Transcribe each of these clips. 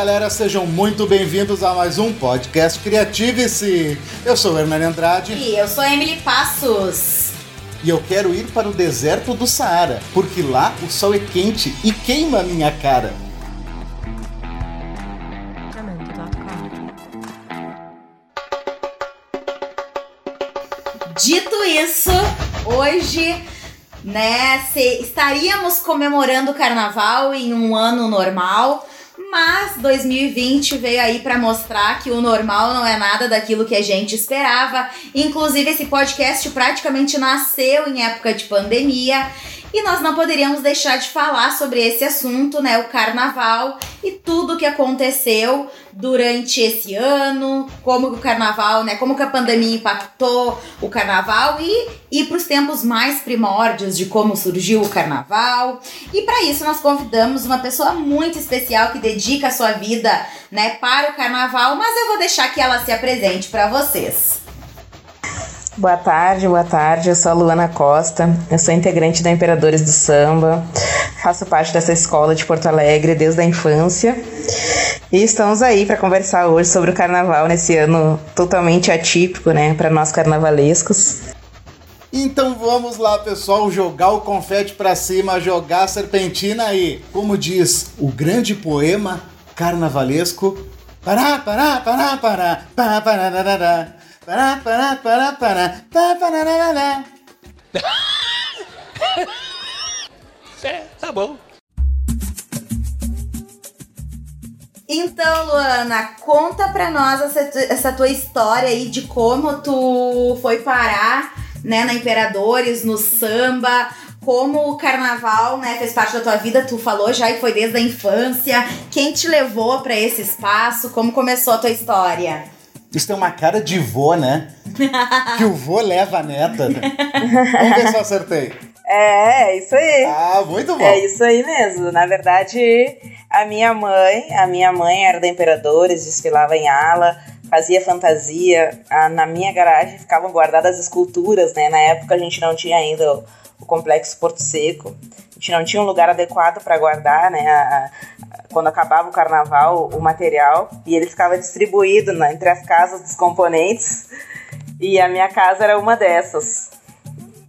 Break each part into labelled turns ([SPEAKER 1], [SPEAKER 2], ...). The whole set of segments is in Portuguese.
[SPEAKER 1] galera, sejam muito bem-vindos a mais um podcast Criative-se. Eu sou o Hernani Andrade.
[SPEAKER 2] E eu sou a Emily Passos.
[SPEAKER 1] E eu quero ir para o deserto do Saara, porque lá o sol é quente e queima a minha cara.
[SPEAKER 2] Dito isso, hoje, né, se, estaríamos comemorando o carnaval em um ano normal, mas 2020 veio aí para mostrar que o normal não é nada daquilo que a gente esperava. Inclusive, esse podcast praticamente nasceu em época de pandemia. E nós não poderíamos deixar de falar sobre esse assunto, né? O carnaval e tudo o que aconteceu durante esse ano, como o carnaval, né? Como que a pandemia impactou o carnaval e ir para os tempos mais primórdios de como surgiu o carnaval. E para isso nós convidamos uma pessoa muito especial que dedica a sua vida, né, para o carnaval, mas eu vou deixar que ela se apresente para vocês.
[SPEAKER 3] Boa tarde, boa tarde. Eu sou a Luana Costa, eu sou integrante da Imperadores do Samba, faço parte dessa escola de Porto Alegre desde a infância e estamos aí para conversar hoje sobre o carnaval nesse ano totalmente atípico, né, para nós carnavalescos.
[SPEAKER 1] Então vamos lá, pessoal, jogar o confete para cima, jogar a serpentina aí. Como diz o grande poema carnavalesco, pará, pará, pará, pará, pará, pará, pará, pará. Pará, pará, pará, pará, pará, pará,
[SPEAKER 4] É, tá bom.
[SPEAKER 2] Então, Luana, conta pra nós essa, essa, tua história aí de como tu foi parar, né, na Imperadores, no samba, como o carnaval, né, fez parte da tua vida, tu falou já e foi desde a infância. Quem te levou para esse espaço? Como começou a tua história?
[SPEAKER 1] Isso tem uma cara de vô, né? que o vô leva a neta. Né? Vamos ver se eu acertei.
[SPEAKER 3] É, é isso aí.
[SPEAKER 1] Ah, muito bom.
[SPEAKER 3] É isso aí mesmo. Na verdade, a minha mãe, a minha mãe era da Imperadores, desfilava em ala, fazia fantasia. Na minha garagem ficavam guardadas esculturas, né? Na época a gente não tinha ainda o, o complexo Porto Seco. A gente não tinha um lugar adequado para guardar, né? A, quando acabava o carnaval, o material, e ele ficava distribuído né, entre as casas dos componentes, e a minha casa era uma dessas.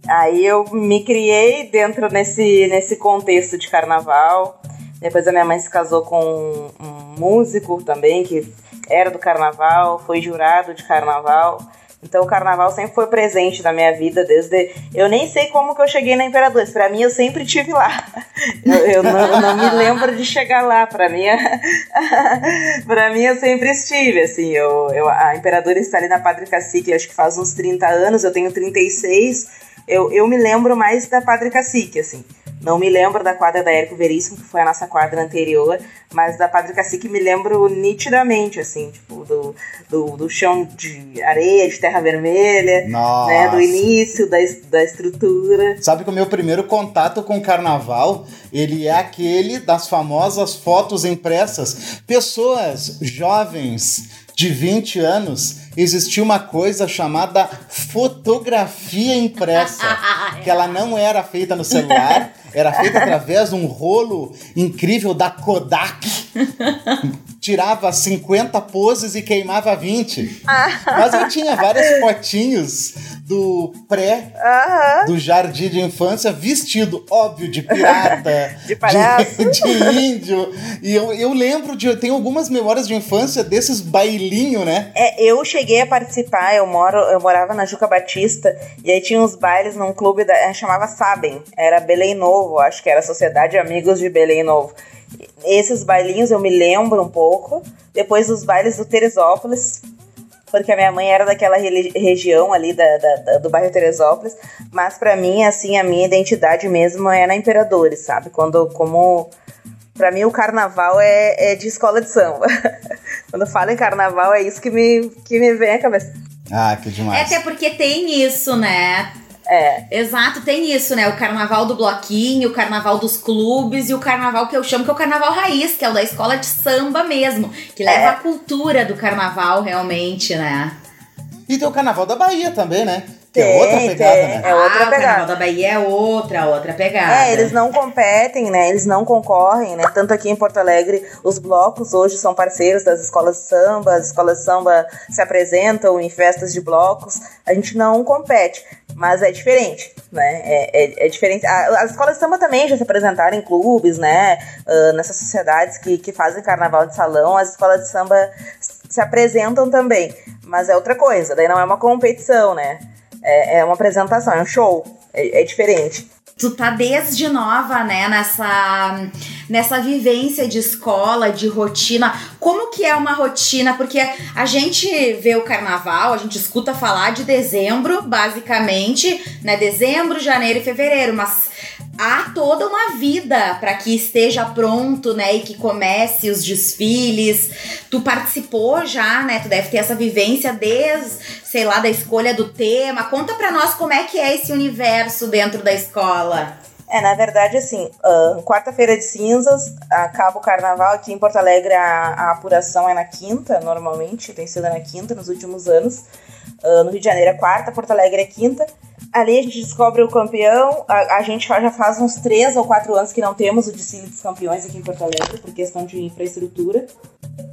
[SPEAKER 3] Aí eu me criei dentro nesse, nesse contexto de carnaval. Depois a minha mãe se casou com um músico também, que era do carnaval, foi jurado de carnaval. Então o carnaval sempre foi presente na minha vida desde. Eu nem sei como que eu cheguei na Imperadores. Para mim eu sempre tive lá. Eu, eu não, não, me lembro de chegar lá. Para mim, para mim eu sempre estive. Assim, eu, eu a Imperadores está ali na Padre Cacique, acho que faz uns 30 anos. Eu tenho 36. Eu, eu me lembro mais da Padre Cacique, assim. Não me lembro da quadra da Érico Veríssimo, que foi a nossa quadra anterior, mas da Padre Cacique me lembro nitidamente, assim, tipo, do, do, do chão de areia, de terra vermelha, né, do início da, da estrutura.
[SPEAKER 1] Sabe que o meu primeiro contato com o carnaval, ele é aquele das famosas fotos impressas. Pessoas jovens de 20 anos, existia uma coisa chamada fotografia impressa, que ela não era feita no celular, era feita através de um rolo incrível da Kodak. Tirava 50 poses e queimava 20. Mas eu tinha várias fotinhos do pré, do jardim de infância, vestido, óbvio, de pirata,
[SPEAKER 3] de, palhaço.
[SPEAKER 1] de, de índio. E eu, eu lembro de. Eu tenho algumas memórias de infância desses bailinhos, né?
[SPEAKER 3] É, eu cheguei a participar, eu, moro, eu morava na Juca Batista, e aí tinha uns bailes num clube, da, chamava Sabem, era Belém Novo, acho que era Sociedade Amigos de Belém Novo. Esses bailinhos eu me lembro um pouco. Depois dos bailes do Teresópolis, porque a minha mãe era daquela região ali da, da, da, do bairro Teresópolis, mas para mim, assim, a minha identidade mesmo é na Imperadores, sabe? Quando, como, para mim o carnaval é, é de escola de samba. Quando falo em carnaval, é isso que me, que me vem à cabeça.
[SPEAKER 1] Ah, que demais.
[SPEAKER 2] É até porque tem isso, né?
[SPEAKER 3] É.
[SPEAKER 2] Exato, tem isso, né? O carnaval do bloquinho, o carnaval dos clubes e o carnaval que eu chamo que é o carnaval raiz, que é o da escola de samba mesmo, que leva é. a cultura do carnaval realmente, né?
[SPEAKER 1] E tem o carnaval da Bahia também, né? Que é outra pegada,
[SPEAKER 3] tem,
[SPEAKER 1] né?
[SPEAKER 3] É outra
[SPEAKER 2] ah, o
[SPEAKER 3] pegada.
[SPEAKER 2] Carnaval da Bahia é outra, outra pegada.
[SPEAKER 3] É, eles não competem, né? Eles não concorrem, né? Tanto aqui em Porto Alegre, os blocos hoje são parceiros das escolas de samba, as escolas de samba se apresentam em festas de blocos. A gente não compete, mas é diferente, né? É, é, é diferente. A- As escolas de samba também já se apresentaram em clubes, né? Ah, nessas sociedades que, que fazem carnaval de salão, as escolas de samba se apresentam também. Mas é outra coisa, daí não é uma competição, né? É, é uma apresentação, é um show. É, é diferente.
[SPEAKER 2] Tu tá desde nova, né, nessa, nessa vivência de escola, de rotina. Como que é uma rotina? Porque a gente vê o carnaval, a gente escuta falar de dezembro, basicamente, né? Dezembro, janeiro e fevereiro, mas há toda uma vida para que esteja pronto, né, e que comece os desfiles. Tu participou já, né? Tu deve ter essa vivência desde, sei lá, da escolha do tema. Conta pra nós como é que é esse universo dentro da escola.
[SPEAKER 3] É, na verdade, assim, ah, quarta-feira de cinzas, acaba o carnaval. Aqui em Porto Alegre a, a apuração é na quinta, normalmente, tem sido na quinta nos últimos anos. Ah, no Rio de Janeiro é quarta, Porto Alegre é quinta. Ali a gente descobre o campeão. A, a gente já faz uns três ou quatro anos que não temos o desfile dos campeões aqui em Porto Alegre, por questão de infraestrutura.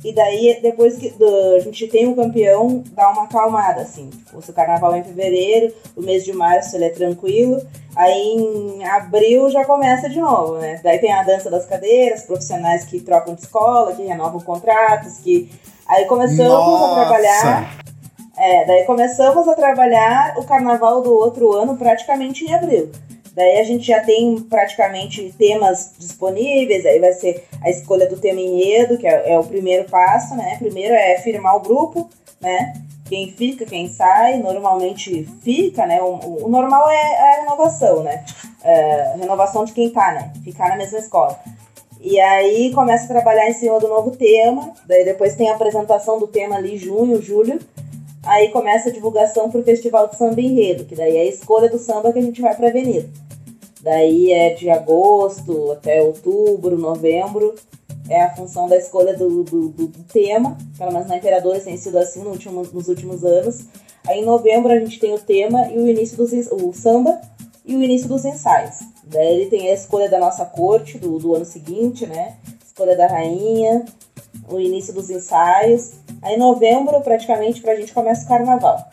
[SPEAKER 3] E daí, depois que do- a gente tem um campeão, dá uma acalmada, assim. Tipo, o carnaval é em fevereiro, o mês de março ele é tranquilo. Aí em abril já começa de novo, né? Daí tem a dança das cadeiras, profissionais que trocam de escola, que renovam contratos, que. Aí começamos a trabalhar. É, daí começamos a trabalhar o carnaval do outro ano praticamente em abril. Daí a gente já tem praticamente temas disponíveis, aí vai ser a escolha do tema enredo, que é, é o primeiro passo, né? Primeiro é firmar o grupo, né? Quem fica, quem sai, normalmente fica, né? O, o- normal é a renovação, né? É, renovação de quem tá, né? Ficar na mesma escola. E aí começa a trabalhar em cima do novo tema, daí depois tem a apresentação do tema ali, junho, julho. Aí começa a divulgação pro Festival de Samba Enredo, que daí é a escolha do samba que a gente vai pra Avenida. Daí é de agosto até outubro, novembro, é a função da escolha do, do, do- do tema, pelo menos na Imperadores tem sido assim no último, nos últimos anos. Aí em novembro a gente tem o tema e o início ens- o samba e o início dos ensaios. Daí ele tem a escolha da nossa corte do, do ano seguinte, né? Escolha da rainha, o início dos ensaios. Aí em novembro, praticamente, pra gente começa o carnaval.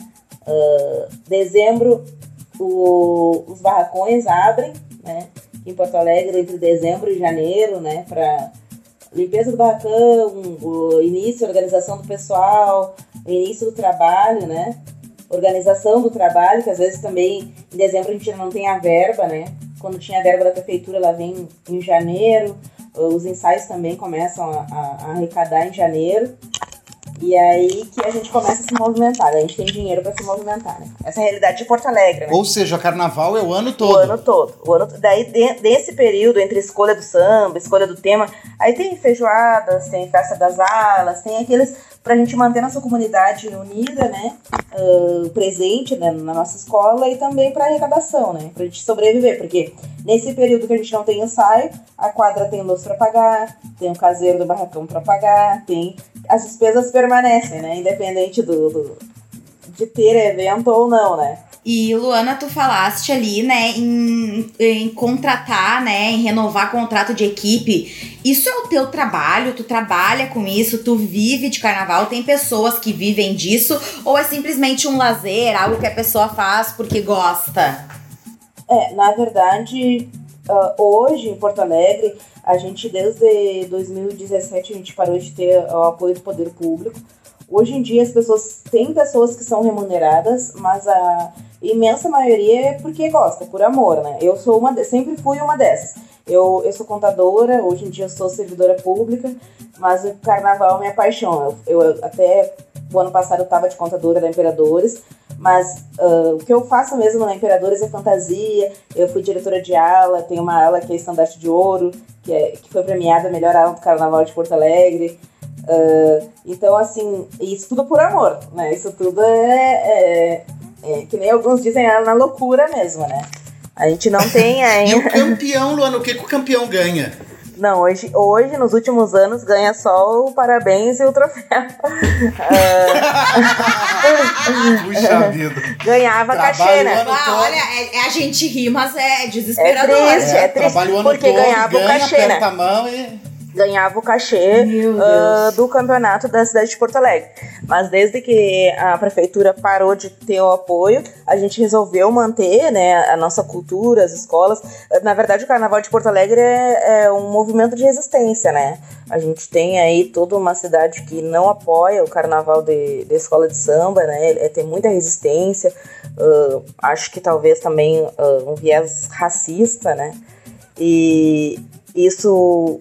[SPEAKER 3] Ah, dezembro, o- os barracões abrem, né? Em Porto Alegre, entre dezembro e janeiro, né? Pra limpeza do barracão, o início, organização do pessoal, início do trabalho, né? Organização do trabalho, que às vezes também em dezembro a gente não tem a verba, né? Quando tinha a verba da prefeitura, ela vem em janeiro. Os ensaios também começam a, a- a arrecadar em janeiro. E aí que a gente começa a se movimentar. A gente tem dinheiro para se movimentar, né? Essa é a realidade de Porto Alegre, né?
[SPEAKER 1] Ou seja, carnaval é o ano
[SPEAKER 3] O
[SPEAKER 1] todo.
[SPEAKER 3] ano todo. O ano, daí, de- desse período, entre escolha do samba, escolha do tema, aí tem feijoadas, tem festa das alas, tem aqueles pra gente manter nossa comunidade unida, né? ah, presente né, na nossa escola e também pra arrecadação, né? Pra gente sobreviver, porque nesse período que a gente não tem ensaio, a quadra tem luz pra pagar, tem o caseiro do barracão pra pagar, tem. As despesas permanecem, né? Independente do, do- de ter evento ou não, né?
[SPEAKER 2] E Luana, tu falaste ali, né, em, em contratar, né, em renovar contrato de equipe. Isso é o teu trabalho? Tu trabalha com isso? Tu vive de carnaval? Tem pessoas que vivem disso? Ou é simplesmente um lazer, algo que a pessoa faz porque gosta?
[SPEAKER 3] É, na verdade, ah, hoje em Porto Alegre, a gente desde 2017 a gente parou de ter o apoio do poder público. Hoje em dia as pessoas têm pessoas que são remuneradas, mas a imensa maioria é porque gosta, por amor, né? Eu sou uma, sempre fui uma dessas. Eu, eu sou contadora, hoje em dia sou servidora pública, mas o carnaval é minha paixão. Eu, eu até o ano passado eu estava de contadora da Imperadores, mas ah, o que eu faço mesmo na Imperadores é fantasia. Eu fui diretora de ala, tem uma ala que é estandarte de ouro, que, é, que foi premiada a melhor ala do Carnaval de Porto Alegre. Ah, então, assim, isso tudo por amor, né? Isso tudo é, é- é que nem alguns dizem, é na loucura mesmo, né? A gente não tem
[SPEAKER 1] E
[SPEAKER 3] ainda.
[SPEAKER 1] o campeão, Luana, o que, que o campeão ganha?
[SPEAKER 3] Não, hoje, hoje, nos últimos anos, ganha só o parabéns e o troféu.
[SPEAKER 1] Puxa vida.
[SPEAKER 3] Ganhava cachê, né?
[SPEAKER 2] Ah, olha, é- é- a gente ri, mas é
[SPEAKER 3] É
[SPEAKER 2] desesperador.
[SPEAKER 3] triste, é, triste.
[SPEAKER 1] trabalha o ano
[SPEAKER 3] porque
[SPEAKER 1] todo,
[SPEAKER 3] ganhava
[SPEAKER 1] ganha,
[SPEAKER 3] o cachê, né?
[SPEAKER 1] aperta a mão e...
[SPEAKER 3] ganhava o cachê
[SPEAKER 2] Deus.
[SPEAKER 3] do campeonato da cidade de Porto Alegre. Mas desde que a prefeitura parou de ter o apoio, a gente resolveu manter né, a nossa cultura, as escolas. Na verdade, o Carnaval de Porto Alegre é, é um movimento de resistência, né? A gente tem aí toda uma cidade que não apoia o Carnaval de, de escola de samba, né? É, tem muita resistência. ah, acho que talvez também ah, um viés racista, né? E isso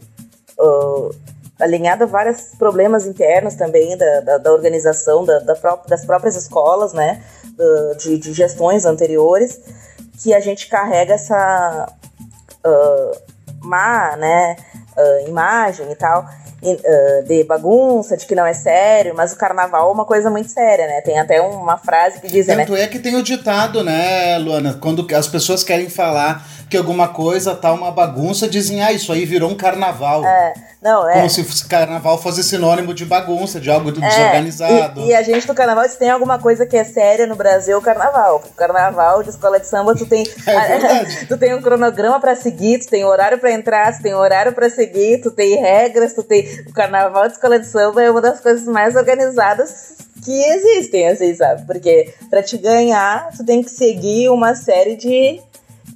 [SPEAKER 3] uh, a vários problemas internos também da, da, da organização da, da pró- das próprias escolas, né, uh, de, de gestões anteriores, que a gente carrega essa uh, má, né, uh, imagem e tal, de bagunça, de que não é sério, mas o carnaval é uma coisa muito séria, né, tem até uma frase que diz, né,
[SPEAKER 1] Tanto é que tem o ditado, né, Luana? Quando as pessoas querem falar que alguma coisa tá uma bagunça, dizem, ah, isso aí virou um carnaval.
[SPEAKER 3] não, é...
[SPEAKER 1] Como se fosse- carnaval fosse sinônimo de bagunça, de algo
[SPEAKER 3] É,
[SPEAKER 1] desorganizado.
[SPEAKER 3] E, e a gente do carnaval, se tem alguma coisa que é séria no Brasil, é o carnaval. O carnaval de escola de samba, tu tem,
[SPEAKER 1] É
[SPEAKER 3] tu tem um cronograma pra seguir, tu tem horário pra entrar, tu tem horário pra seguir, tu tem regras, tu tem. O carnaval de escola de samba é uma das coisas mais organizadas que existem, assim, sabe? Porque pra te ganhar, tu tem que seguir uma série de.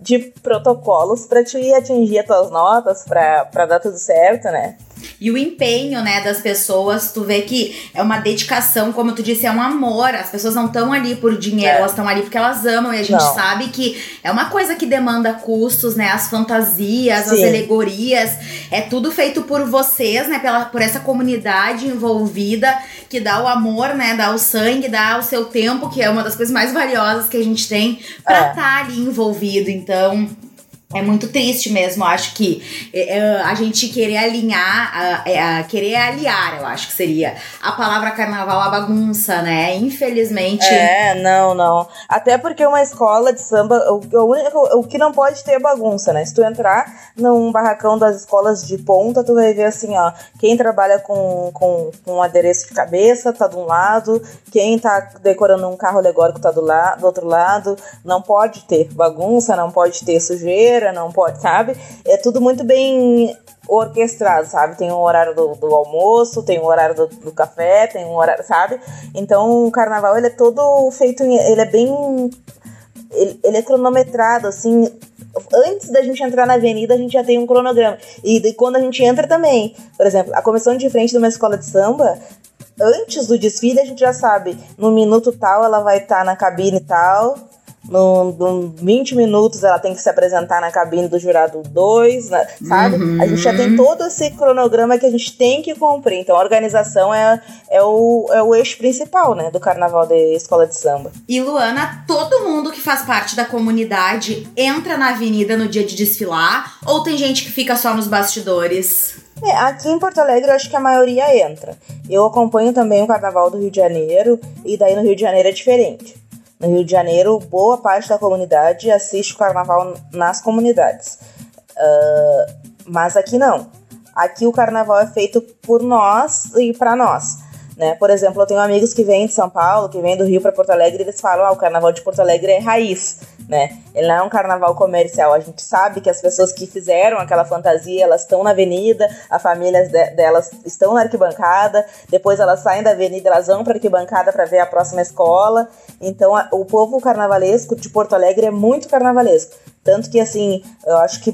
[SPEAKER 3] De protocolos pra te atingir as tuas notas, pra dar tudo certo, né?
[SPEAKER 2] E o empenho, né, das pessoas, tu vê que é uma dedicação, como tu disse, é um amor. As pessoas não estão ali por dinheiro,
[SPEAKER 3] É.
[SPEAKER 2] elas estão ali porque elas amam. E a gente
[SPEAKER 3] Não.
[SPEAKER 2] sabe que é uma coisa que demanda custos, né? As fantasias, as
[SPEAKER 3] Sim.
[SPEAKER 2] alegorias. É tudo feito por vocês, né? Pela, por essa comunidade envolvida, que dá o amor, né? Dá o sangue, dá o seu tempo, que é uma das coisas mais valiosas que a gente tem pra
[SPEAKER 3] É.
[SPEAKER 2] estar ali envolvido. Então. É muito triste mesmo, eu acho que é, é, a gente querer alinhar, é, querer aliar, eu acho que seria a palavra carnaval à bagunça, né? Infelizmente.
[SPEAKER 3] É, não, não. Até porque uma escola de samba, o, o, o que não pode ter é bagunça, né? Se tu entrar num barracão das escolas de ponta, tu vai ver assim, ó, quem trabalha com, com, com adereço de cabeça tá de um lado, quem tá decorando um carro alegórico tá do, la, do outro lado. Não pode ter bagunça, não pode ter sujeira, não pode, sabe? É tudo muito bem orquestrado, sabe? Tem um horário do, do almoço, tem um horário do, do café, tem um horário, sabe? Então o carnaval ele é todo feito, em- ele é bem. Ele, ele é cronometrado, assim. Antes da gente entrar na avenida, a gente já tem um cronograma. E, quando a gente entra também, por exemplo, a comissão de frente de uma escola de samba, antes do desfile, a gente já sabe, no minuto tal ela vai estar na cabine tal. No, no 20 minutos ela tem que se apresentar na cabine do jurado 2, sabe? A gente já tem todo esse cronograma que a gente tem que cumprir. Então a organização é, é, o, é o eixo principal, né? Do carnaval de escola de samba.
[SPEAKER 2] E Luana, todo mundo que faz parte da comunidade entra na avenida no dia de desfilar? Ou tem gente que fica só nos bastidores?
[SPEAKER 3] É, aqui em Porto Alegre eu acho que a maioria entra. Eu acompanho também o carnaval do Rio de Janeiro, e daí no Rio de Janeiro é diferente. No Rio de Janeiro, boa parte da comunidade assiste o carnaval nas comunidades. Ah, mas aqui não. Aqui o carnaval é feito por nós e para nós. Né? Por exemplo, eu tenho amigos que vêm de São Paulo, que vêm do Rio para Porto Alegre, e eles falam: ah, o carnaval de Porto Alegre é raiz. Né? Ele não é um carnaval comercial. A gente sabe que as pessoas que fizeram aquela fantasia, elas estão na avenida, as famílias de- delas estão na arquibancada, depois elas saem da avenida, elas vão para arquibancada para ver a próxima escola. Então, a- o povo carnavalesco de Porto Alegre é muito carnavalesco. Tanto que, assim, eu acho que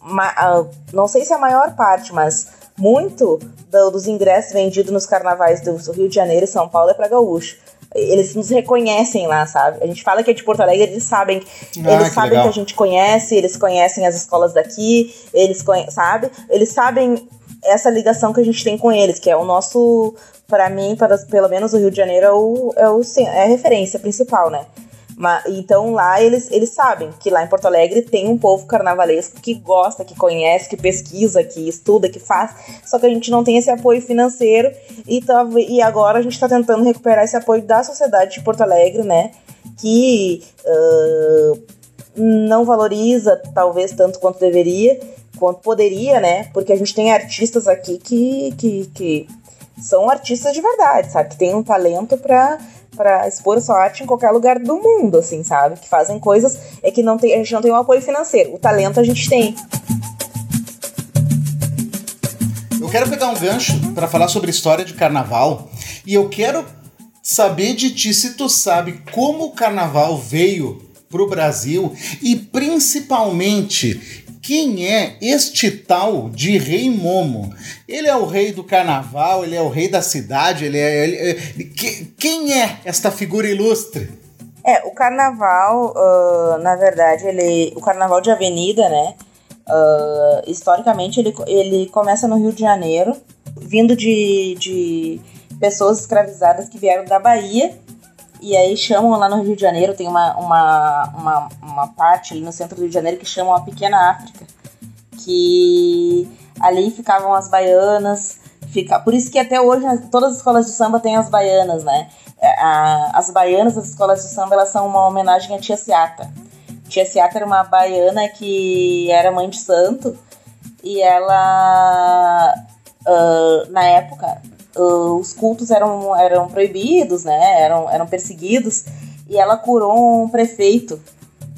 [SPEAKER 3] ma- ah, não sei se é a maior parte, mas muito do- dos ingressos vendidos nos carnavais do Rio de Janeiro e São Paulo é para gaúcho. Eles nos reconhecem lá, sabe? A gente fala que é de Porto Alegre, eles sabem,
[SPEAKER 1] Ah,
[SPEAKER 3] eles
[SPEAKER 1] que
[SPEAKER 3] sabem
[SPEAKER 1] legal.
[SPEAKER 3] que a gente conhece, eles conhecem as escolas daqui, eles sabe? Eles sabem essa ligação que a gente tem com eles, que é o nosso, para mim, para, pelo menos o Rio de Janeiro é, o, é, o, é a referência principal, né? Então lá eles, eles sabem que lá em Porto Alegre tem um povo carnavalesco que gosta, que conhece, que pesquisa, que estuda, que faz. Só que a gente não tem esse apoio financeiro e, tá, e agora a gente está tentando recuperar esse apoio da sociedade de Porto Alegre, né? Que ah, não valoriza talvez tanto quanto deveria quanto poderia, né? Porque a gente tem artistas aqui que, que, que são artistas de verdade, sabe? Que tem um talento pra, pra expor sua arte em qualquer lugar do mundo, assim, sabe? Que fazem coisas. É que não tem, a gente não tem um apoio financeiro. O talento a gente tem.
[SPEAKER 1] Eu quero pegar um gancho para falar sobre história de carnaval e eu quero saber de ti se tu sabe como o carnaval veio pro Brasil e principalmente quem é este tal de Rei Momo? Ele é o rei do carnaval, ele é o rei da cidade, ele é. Ele, ele, que, quem é esta figura ilustre?
[SPEAKER 3] É, o carnaval, uh, na verdade, ele. O carnaval de avenida, né? Uh, historicamente, ele, ele começa no Rio de Janeiro, vindo de, de pessoas escravizadas que vieram da Bahia. E aí chamam lá no Rio de Janeiro, tem uma, uma, uma, uma parte ali no centro do Rio de Janeiro que chamam a Pequena África. Que ali ficavam as baianas. Fica, por isso que até hoje todas as escolas de samba têm as baianas, né? A, as baianas das escolas de samba elas são uma homenagem à Tia Seata. Tia Seata era uma baiana que era mãe de santo e ela, uh, na época, uh, os cultos eram, eram proibidos, né? Eram, eram perseguidos. E ela curou um prefeito.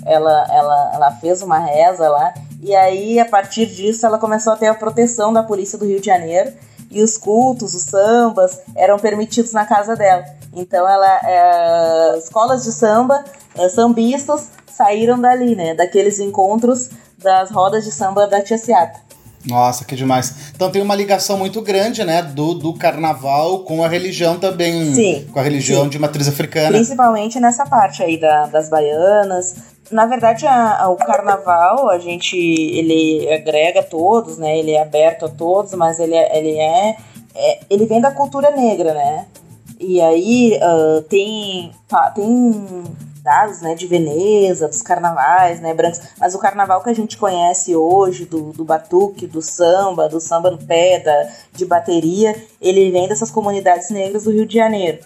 [SPEAKER 3] Ela, ela, ela fez uma reza lá. E aí, a partir disso, ela começou a ter a proteção da polícia do Rio de Janeiro. E os cultos, os sambas, eram permitidos na casa dela. Então, ela, é, escolas de samba, é, sambistas, saíram dali, né? Daqueles encontros das rodas de samba da Tia Seata.
[SPEAKER 1] Nossa, que demais. Então tem uma ligação muito grande, né, do, do carnaval com a religião também.
[SPEAKER 3] Sim.
[SPEAKER 1] Com a religião
[SPEAKER 3] sim.
[SPEAKER 1] de matriz africana.
[SPEAKER 3] Principalmente nessa parte aí da, das baianas. Na verdade, a, a, o carnaval, a gente, ele agrega todos, né, ele é aberto a todos, mas ele é, ele é, é ele vem da cultura negra, né. E aí uh, tem, tá, tem dados, né, de Veneza, dos carnavais, né, brancos, mas o carnaval que a gente conhece hoje, do, do batuque, do samba, do samba no pé, da, de bateria, ele vem dessas comunidades negras do Rio de Janeiro.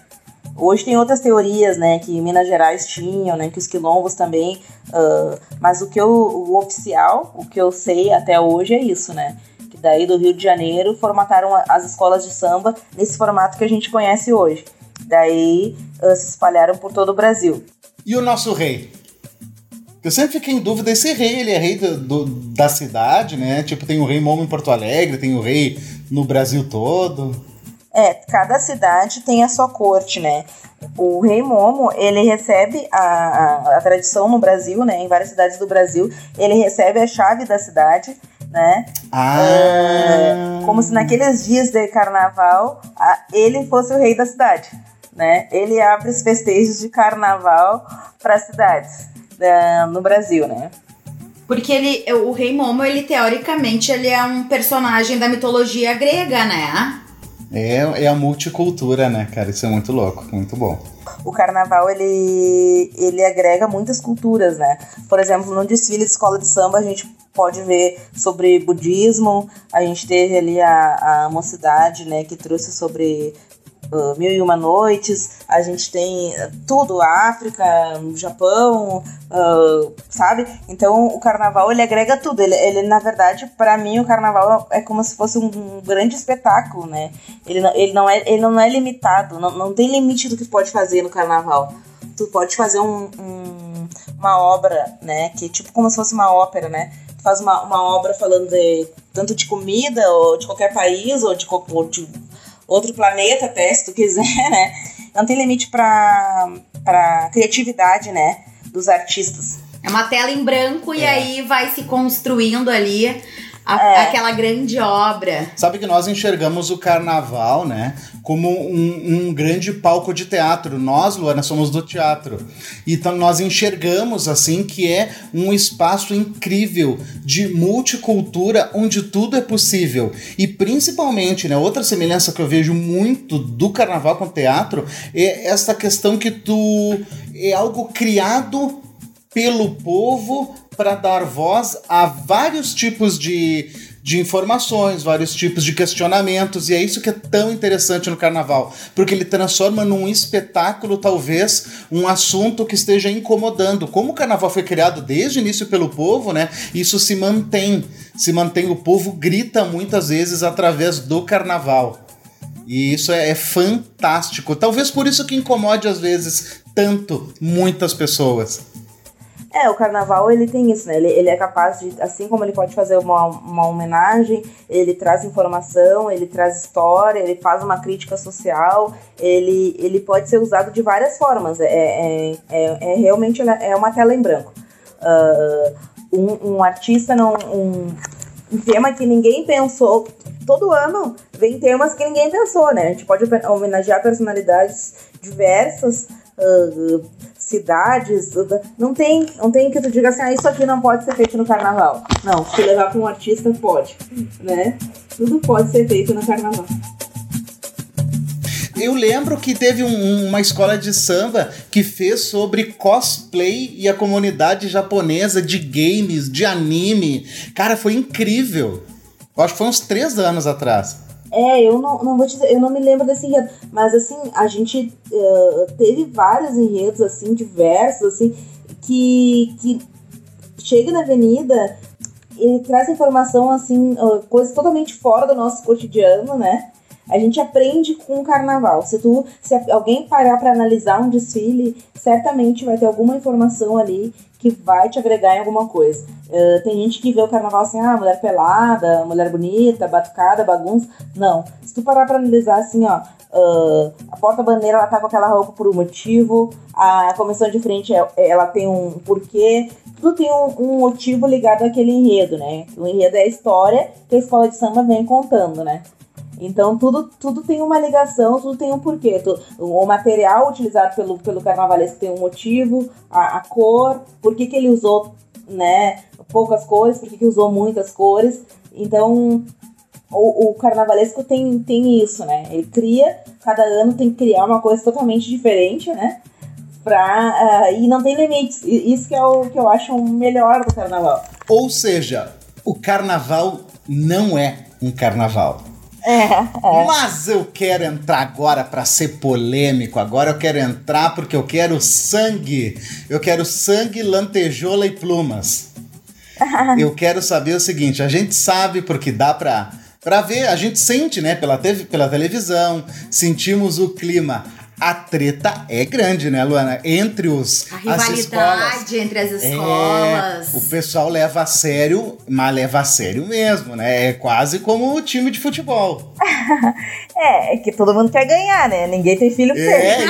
[SPEAKER 3] Hoje tem outras teorias, né, que Minas Gerais tinham, né, que os quilombos também, uh, mas o que eu, o oficial, o que eu sei até hoje é isso, né, que daí do Rio de Janeiro formataram as escolas de samba nesse formato que a gente conhece hoje. Daí uh, se espalharam por todo o Brasil.
[SPEAKER 1] E o nosso rei? Eu sempre fiquei em dúvida, esse rei, ele é rei do, do, da cidade, né? Tipo, tem o rei Momo em Porto Alegre, tem o rei no Brasil todo.
[SPEAKER 3] É, cada cidade tem a sua corte, né? O rei Momo, ele recebe a, a, a, tradição no Brasil, né? Em várias cidades do Brasil, ele recebe a chave da cidade, né?
[SPEAKER 1] Ah.
[SPEAKER 3] É, como se naqueles dias de carnaval, a, ele fosse o rei da cidade né? Ele abre os festejos de carnaval para cidades né, no Brasil, né?
[SPEAKER 2] Porque ele, o Rei Momo, ele teoricamente ele é um personagem da mitologia grega, né?
[SPEAKER 1] É, é a multicultura, né, cara? Isso é muito louco, muito bom.
[SPEAKER 3] O carnaval, ele, ele agrega muitas culturas, né? Por exemplo, no desfile de escola de samba, a gente pode ver sobre budismo, a gente teve ali a, a mocidade, né, que trouxe sobre uh, Mil e Uma Noites, a gente tem tudo, África, Japão, uh, sabe? Então o carnaval ele agrega tudo. Ele, ele na verdade, para mim, o carnaval é como se fosse um grande espetáculo, né? Ele não, ele não, é, ele não é limitado, não, não tem limite do que pode fazer no carnaval. Tu pode fazer um, um, uma obra, né? Que é tipo como se fosse uma ópera, né? Tu faz uma, uma obra falando de tanto de comida, ou de qualquer país, ou de, ou de outro planeta até, se tu quiser, né? Não tem limite para para criatividade, né, dos artistas.
[SPEAKER 2] É uma tela em branco é. e aí vai se construindo ali a, é. aquela grande obra.
[SPEAKER 1] Sabe que nós enxergamos o carnaval, né, como um, um, grande palco de teatro. Nós, Luana, somos do teatro. Então nós enxergamos assim que é um espaço incrível de multicultura onde tudo é possível. E principalmente, né, outra semelhança que eu vejo muito do carnaval com o teatro é essa questão que tu é algo criado pelo povo para dar voz a vários tipos de, de informações, vários tipos de questionamentos, e é isso que é tão interessante no carnaval, porque ele transforma num espetáculo, talvez, um assunto que esteja incomodando. Como o carnaval foi criado desde o início pelo povo, né? Isso se mantém, se mantém, o povo grita muitas vezes através do carnaval. E isso é, é fantástico. Talvez por isso que incomode às vezes tanto muitas pessoas.
[SPEAKER 3] É, o carnaval ele tem isso, né? Ele, ele é capaz de, assim como ele pode fazer uma, uma homenagem, ele traz informação, ele traz história, ele faz uma crítica social, ele, ele pode ser usado de várias formas. É, é, é, é realmente é uma tela em branco. Uh, um, um, artista não. Um, um tema que ninguém pensou. Todo ano vem temas que ninguém pensou, né? A gente pode homenagear personalidades diversas. Uh, cidades, não tem, não tem que tu diga assim, ah, isso aqui não pode ser feito no carnaval. Não, se levar para um artista, pode, né? Tudo pode ser feito no carnaval.
[SPEAKER 1] Eu lembro que teve um, uma escola de samba que fez sobre cosplay e a comunidade japonesa de games, de anime. Cara, foi incrível. Eu acho que foi uns três anos atrás.
[SPEAKER 3] É, eu não, não vou te dizer, eu não me lembro desse enredo, mas assim, a gente uh, teve vários enredos, assim, diversos, assim, que, que chega na avenida ele traz informação, assim, uh, coisas totalmente fora do nosso cotidiano, né? A gente aprende com o carnaval. Se tu, se alguém parar para analisar um desfile, certamente vai ter alguma informação ali que vai te agregar em alguma coisa. Uh, tem gente que vê o carnaval assim, ah, mulher pelada, mulher bonita, batucada, bagunça. Não. Se tu parar pra analisar assim, ó, uh, a porta-bandeira ela tá com aquela roupa por um motivo, a comissão de frente é, ela tem um porquê, tudo tem um, um, motivo ligado àquele enredo, né? O enredo é a história que a escola de samba vem contando, né? Então tudo, tudo tem uma ligação, tudo tem um porquê. O material utilizado pelo, pelo carnavalesco tem um motivo, a, a cor, por que, que ele usou né, poucas cores, por que, que usou muitas cores. Então o, o, carnavalesco tem, tem isso, né? Ele cria, cada ano tem que criar uma coisa totalmente diferente, né? Pra, uh, e não tem limites. Isso que é o que eu acho o melhor do carnaval.
[SPEAKER 1] Ou seja, o carnaval não é um carnaval.
[SPEAKER 3] É, é.
[SPEAKER 1] Mas eu quero entrar agora para ser polêmico. Agora eu quero entrar porque eu quero sangue. Eu quero sangue, lantejola e plumas. eu quero saber o seguinte: a gente sabe porque dá para para ver, a gente sente, né, pela, te pela televisão, sentimos o clima a treta é grande, né, Luana? Entre os
[SPEAKER 2] a rivalidade entre as escolas.
[SPEAKER 1] É, o pessoal leva a sério, mas leva a sério mesmo, né? É quase como o time de futebol.
[SPEAKER 3] é, é que todo mundo quer ganhar, né? Ninguém tem filho feio.
[SPEAKER 1] É,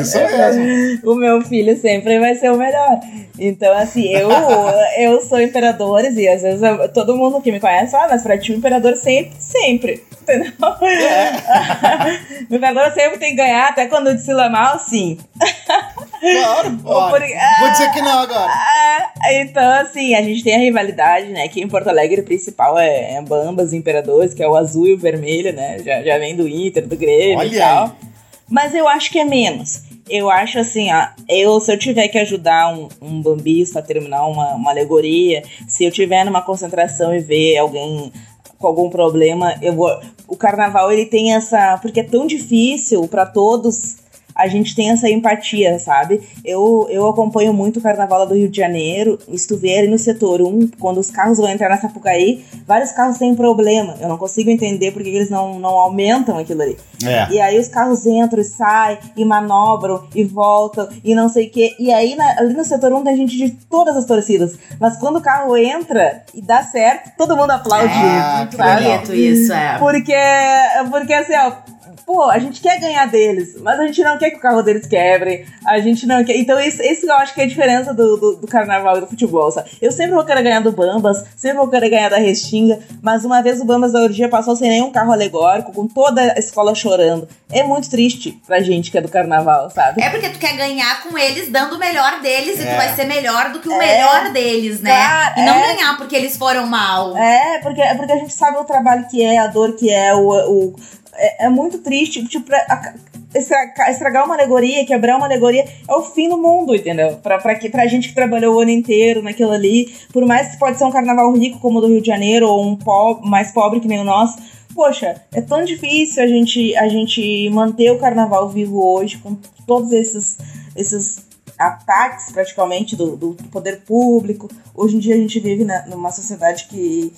[SPEAKER 1] isso, é, isso mesmo.
[SPEAKER 3] O meu filho sempre vai ser o melhor. Então, assim, eu, eu sou imperadores e às vezes eu, todo mundo que me conhece fala, ah, mas pra ti o imperador sempre, sempre, entendeu? É. o imperador sempre tem que ganhar, até quando desfila mal, sim.
[SPEAKER 1] Claro, Por, vou dizer que não agora.
[SPEAKER 3] É, então, assim, a gente tem a rivalidade, né? Que em Porto Alegre o principal é, é Bambas e Imperadores, que é o azul e o vermelho, né? Já, já vem do Inter, do Grêmio Olha e tal. Aí. Mas eu acho que é menos eu acho assim, ó, eu, se eu tiver que ajudar um, um bambista a terminar uma, uma alegoria, se eu tiver numa concentração e ver alguém com algum problema, eu vou. O carnaval ele tem essa. Porque é tão difícil para todos a gente tem essa empatia, sabe? Eu, eu acompanho muito o Carnaval do Rio de Janeiro, se tu ver ali no setor 1, quando os carros vão entrar na Sapucaí, vários carros têm problema. Eu não consigo entender porque eles não, não aumentam aquilo ali. É. E aí os carros entram e saem, e manobram, e voltam, e não sei o quê. E aí na, ali no setor 1 tem gente de todas as torcidas. Mas quando o carro entra e dá certo, todo mundo aplaude.
[SPEAKER 2] É, muito bonito isso, é.
[SPEAKER 3] Porque, porque assim, ó pô, a gente quer ganhar deles, mas a gente não quer que o carro deles quebre, a gente não quer. Então, isso, isso eu acho que é a diferença do, do, do, carnaval e do futebol, sabe? Eu sempre vou querer ganhar do Bambas, sempre vou querer ganhar da Restinga, mas uma vez o Bambas da Orgia passou sem nenhum carro alegórico, com toda a escola chorando. É muito triste pra gente que é do carnaval, sabe?
[SPEAKER 2] É porque tu quer ganhar com eles dando o melhor deles é. e tu é. vai ser melhor do que o é. melhor deles, né? Tá, e não é. ganhar porque eles foram mal.
[SPEAKER 3] É, porque, é porque a gente sabe o trabalho que é, a dor que é, o, o é, é muito triste. Tipo, a, estragar, estragar uma alegoria, quebrar uma alegoria, é o fim do mundo, entendeu? Pra, pra, que, pra gente que trabalhou o ano inteiro naquilo ali, por mais que pode ser um carnaval rico como o do Rio de Janeiro, ou um po mais pobre que nem o nosso, poxa, é tão difícil a gente, a gente manter o carnaval vivo hoje, com todos esses, esses ataques praticamente do, do poder público. Hoje em dia a gente vive na, numa sociedade que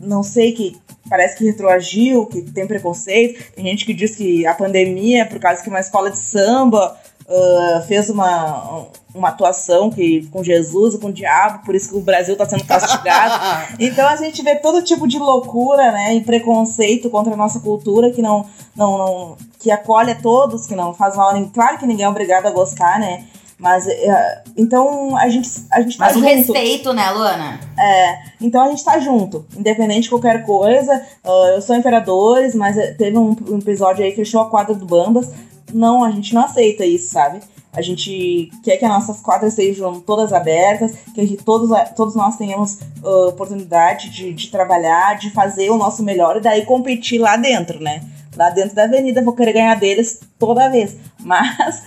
[SPEAKER 3] não sei que parece que retroagiu, que tem preconceito. Tem gente que diz que a pandemia é por causa que uma escola de samba uh, fez uma, uma atuação que, com Jesus com o diabo, por isso que o Brasil está sendo castigado. então a gente vê todo tipo de loucura né, e preconceito contra a nossa cultura que não, não, não que acolhe a todos, que não faz mal. Claro que ninguém é obrigado a gostar, né? Mas, uh, então, a gente, a gente
[SPEAKER 2] tá Mas
[SPEAKER 3] junto.
[SPEAKER 2] o respeito, né, Luana?
[SPEAKER 3] É, então a gente tá junto, independente de qualquer coisa. Uh, eu sou Imperadores, mas teve um, um episódio aí que fechou a quadra do Bambas. Não, a gente não aceita isso, sabe? A gente quer que as nossas quadras sejam todas abertas, que gente, todos, todos nós tenhamos uh, oportunidade de, de trabalhar, de fazer o nosso melhor e daí competir lá dentro, né? Lá dentro da avenida, vou querer ganhar deles toda vez. Mas,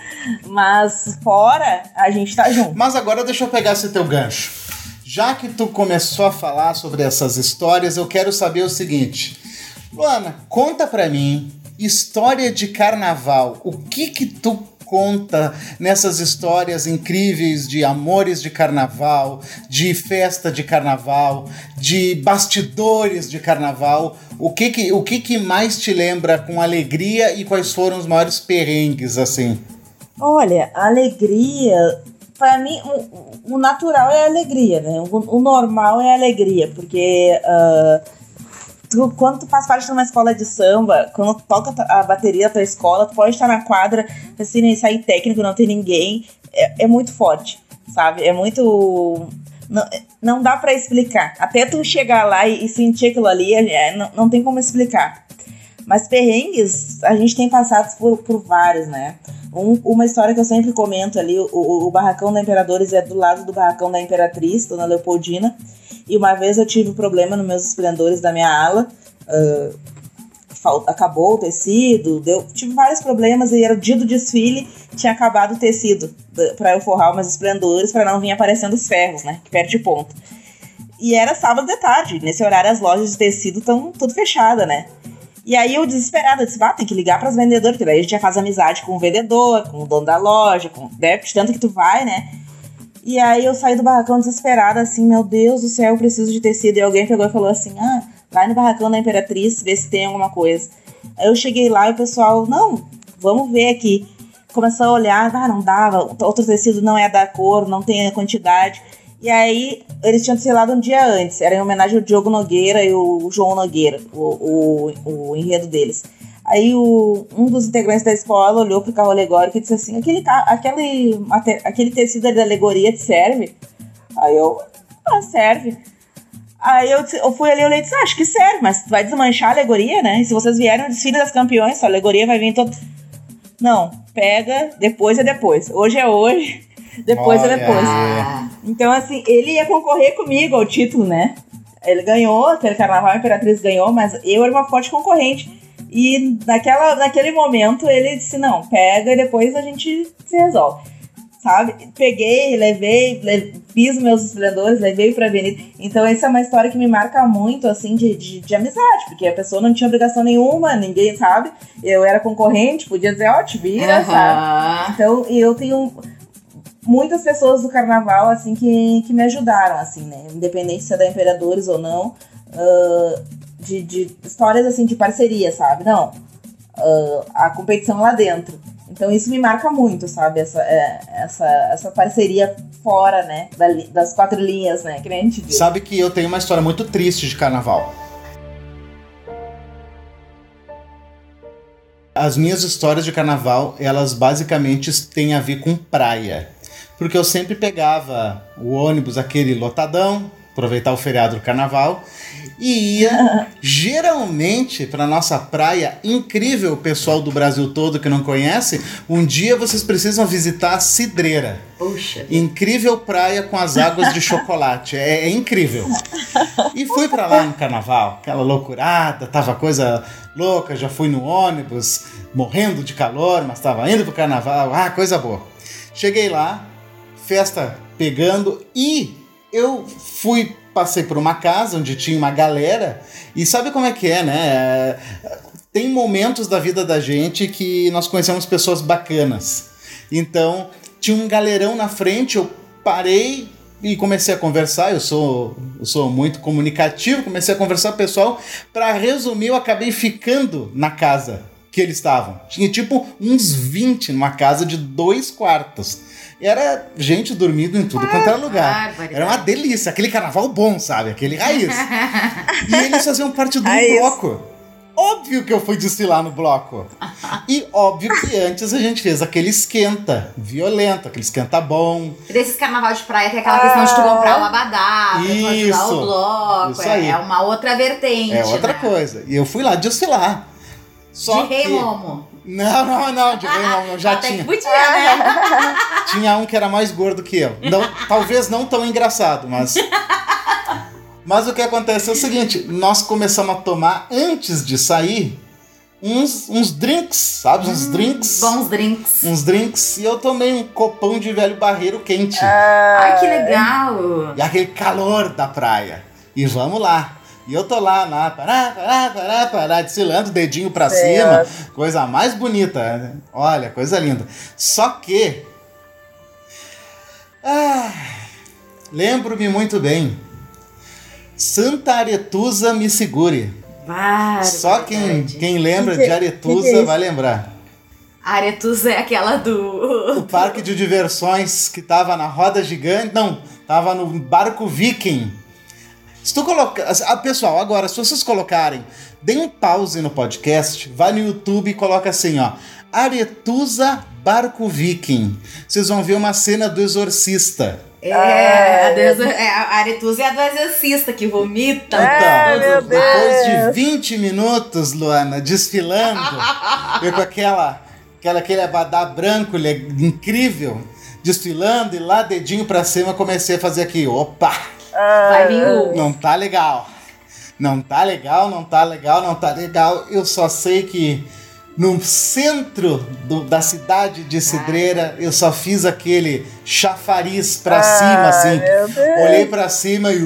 [SPEAKER 3] mas fora, a gente tá junto.
[SPEAKER 1] Mas agora deixa eu pegar esse teu gancho. Já que tu começou a falar sobre essas histórias, eu quero saber o seguinte. Luana, conta pra mim, história de carnaval. O que que tu conta nessas histórias incríveis de amores de carnaval, de festa de carnaval, de bastidores de carnaval. O que que, o que, que mais te lembra com alegria e quais foram os maiores perrengues assim?
[SPEAKER 3] Olha, alegria para mim, o, o, natural é alegria, né? O, o, normal é alegria, porque uh, tu, quando tu faz parte de uma escola de samba, quando toca a bateria da tua escola, tu pode estar na quadra, assim, sair técnico, não tem ninguém. É, é muito forte, sabe? É muito. Não, não dá para explicar. Até tu chegar lá e, e sentir aquilo ali, é, não, não tem como explicar. Mas perrengues, a gente tem passado por, por vários, né? Um, uma história que eu sempre comento ali, o, o, o, barracão da Imperadores é do lado do barracão da Imperatriz, Dona Leopoldina. E uma vez eu tive um problema nos meus esplendores da minha ala. Uh, acabou o tecido, deu, tive vários problemas e era dia do desfile, tinha acabado o tecido para eu forrar meus esplendores para não vir aparecendo os ferros, né? Que perde ponto. E era sábado de tarde, nesse horário as lojas de tecido estão tudo fechadas, né? E aí eu desesperada, disse, ah, tem que ligar para as vendedoras, porque daí a gente já faz amizade com o vendedor, com o dono da loja, com né, tanto que tu vai, né? E aí eu saí do barracão desesperada, assim, meu Deus do céu, eu preciso de tecido. E alguém pegou e falou assim: ah, vai no barracão da Imperatriz, ver se tem alguma coisa. Aí eu cheguei lá e o pessoal, não, vamos ver aqui. Começou a olhar, ah, não dava, outro tecido não é da cor, não tem a quantidade. E aí eles tinham selado um dia antes, era em homenagem ao Diogo Nogueira e o João Nogueira, o, o, o enredo deles. Aí o, um dos integrantes da escola olhou pro carro alegórico e disse assim: aquele, aquele, aquele tecido da alegoria te serve? Aí eu, ah, serve. Aí eu, eu fui ali e olhei e disse: ah, acho que serve, mas vai desmanchar a alegoria, né? E se vocês vierem no desfile das campeões, a alegoria vai vir todo. Não, pega, depois é depois. Hoje é hoje, depois é Olha. é depois. Então, assim, ele ia concorrer comigo ao título, né? Ele ganhou, aquele carnaval a Imperatriz ganhou, mas eu era uma forte concorrente. E naquela, naquele momento ele disse: não, pega e depois a gente se resolve. Sabe? Peguei, levei, levei fiz meus esplendores, levei pra avenida. Então, essa é uma história que me marca muito, assim, de, de, de, amizade, porque a pessoa não tinha obrigação nenhuma, ninguém, sabe? Eu era concorrente, podia dizer, ó, oh, te vira, uhum. sabe? Então, eu tenho muitas pessoas do carnaval, assim, que, que me ajudaram, assim, né? Independente se é da Imperadores ou não. Uh, de, de histórias assim de parceria, sabe? Não. Uh, a competição lá dentro. Então isso me marca muito, sabe? Essa, é, essa, essa parceria fora, né? das quatro linhas, né? Que nem a gente diz.
[SPEAKER 1] Sabe que eu tenho uma história muito triste de carnaval. As minhas histórias de carnaval, elas basicamente têm a ver com praia. Porque eu sempre pegava o ônibus, aquele lotadão, aproveitar o feriado do carnaval, e ia geralmente para nossa praia incrível, pessoal do Brasil todo que não conhece. Um dia vocês precisam visitar a Cidreira.
[SPEAKER 2] Puxa.
[SPEAKER 1] Incrível praia com as águas de chocolate. É, é incrível. E fui para lá no carnaval, aquela loucurada, tava coisa louca, já fui no ônibus, morrendo de calor, mas estava indo pro carnaval. Ah, coisa boa. Cheguei lá, festa pegando e eu fui passei por uma casa onde tinha uma galera e sabe como é que é, né? Tem momentos da vida da gente que nós conhecemos pessoas bacanas. Então, tinha um galerão na frente, eu parei e comecei a conversar. Eu sou, eu sou muito comunicativo, comecei a conversar com o pessoal. Para resumir, eu acabei ficando na casa que eles estavam. Tinha tipo uns 20 numa casa de dois quartos. Era gente dormindo em tudo quanto era lugar. Era uma delícia, aquele carnaval bom, sabe? Aquele raiz. e eles faziam parte do
[SPEAKER 3] Raiz.
[SPEAKER 1] bloco. Óbvio que eu fui desfilar no bloco. E óbvio que antes a gente fez aquele esquenta violento, aquele esquenta bom.
[SPEAKER 2] E desses carnaval de praia tem aquela questão de tu comprar o abadá, pra tu ajudar
[SPEAKER 1] Isso,
[SPEAKER 2] o bloco.
[SPEAKER 1] isso
[SPEAKER 2] é,
[SPEAKER 1] aí.
[SPEAKER 2] é uma outra vertente.
[SPEAKER 1] É outra
[SPEAKER 2] né?
[SPEAKER 1] coisa. E eu fui lá desfilar. Só
[SPEAKER 2] de rei
[SPEAKER 1] que...
[SPEAKER 2] Momo.
[SPEAKER 1] Não, não, não, de rei não, eu já
[SPEAKER 2] Até
[SPEAKER 1] tinha.
[SPEAKER 2] que podia, né?
[SPEAKER 1] Tinha um que era mais gordo que eu. Não, talvez não tão engraçado, mas. Mas o que acontece é o seguinte: nós começamos a tomar, antes de sair, uns, uns drinks, sabe? Uns drinks.
[SPEAKER 2] Bons drinks.
[SPEAKER 1] Uns drinks. E eu tomei um copão de velho barreiro quente.
[SPEAKER 2] Ai, que legal.
[SPEAKER 1] E aquele calor da praia. E vamos lá. E eu tô lá, lá, pará, pará, pará, pará, desfilando, dedinho pra cima. Coisa mais bonita. Olha, coisa linda. Só que. Ah, Lembro-me muito bem. Santa Aretusa me segure.
[SPEAKER 2] Vário,
[SPEAKER 1] Só quem,
[SPEAKER 2] verdade.
[SPEAKER 1] quem lembra
[SPEAKER 3] Que
[SPEAKER 1] de Aretusa
[SPEAKER 3] que que é
[SPEAKER 1] vai lembrar.
[SPEAKER 2] A Aretusa é aquela do.
[SPEAKER 1] O parque de diversões que tava na roda gigante. Não, tava no barco viking. Se tu colocar. Ah, pessoal, agora, se vocês colocarem, deem um pause no podcast, vai no YouTube e coloca assim, ó. Aretusa Barco Viking. Vocês vão ver uma cena do exorcista.
[SPEAKER 2] É, a, do exor- é, a Aretusa é a do exorcista que vomita. Os
[SPEAKER 3] Deus.
[SPEAKER 1] Depois de 20 minutos, Luana, desfilando, eu com aquela, aquela, aquele abadá branco le- incrível, desfilando e lá, dedinho pra cima, comecei a fazer aqui, opa,
[SPEAKER 2] Vai vir o.
[SPEAKER 1] não tá legal. Não tá legal, não tá legal, não tá legal. Eu só sei que no centro do- da cidade de Cidreira, eu só fiz aquele chafariz pra cima, assim.
[SPEAKER 3] meu Deus.
[SPEAKER 1] Olhei pra cima e.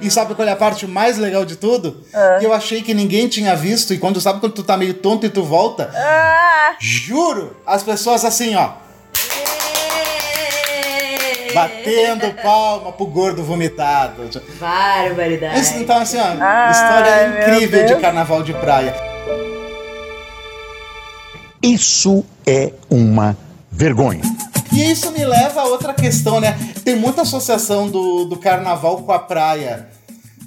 [SPEAKER 1] E sabe qual é a parte mais legal de tudo? Que eu achei que ninguém tinha visto, e quando sabe quando tu tá meio tonto e tu volta,
[SPEAKER 3] Ah,
[SPEAKER 1] juro, as pessoas assim, ó, batendo palma pro gordo vomitado.
[SPEAKER 2] Barbaridade.
[SPEAKER 1] Esse- Então, assim, ó,
[SPEAKER 3] Ai,
[SPEAKER 1] história incrível de carnaval de praia.
[SPEAKER 5] Isso é uma vergonha.
[SPEAKER 1] E isso me leva a outra questão, né? Tem muita associação do, do carnaval com a praia.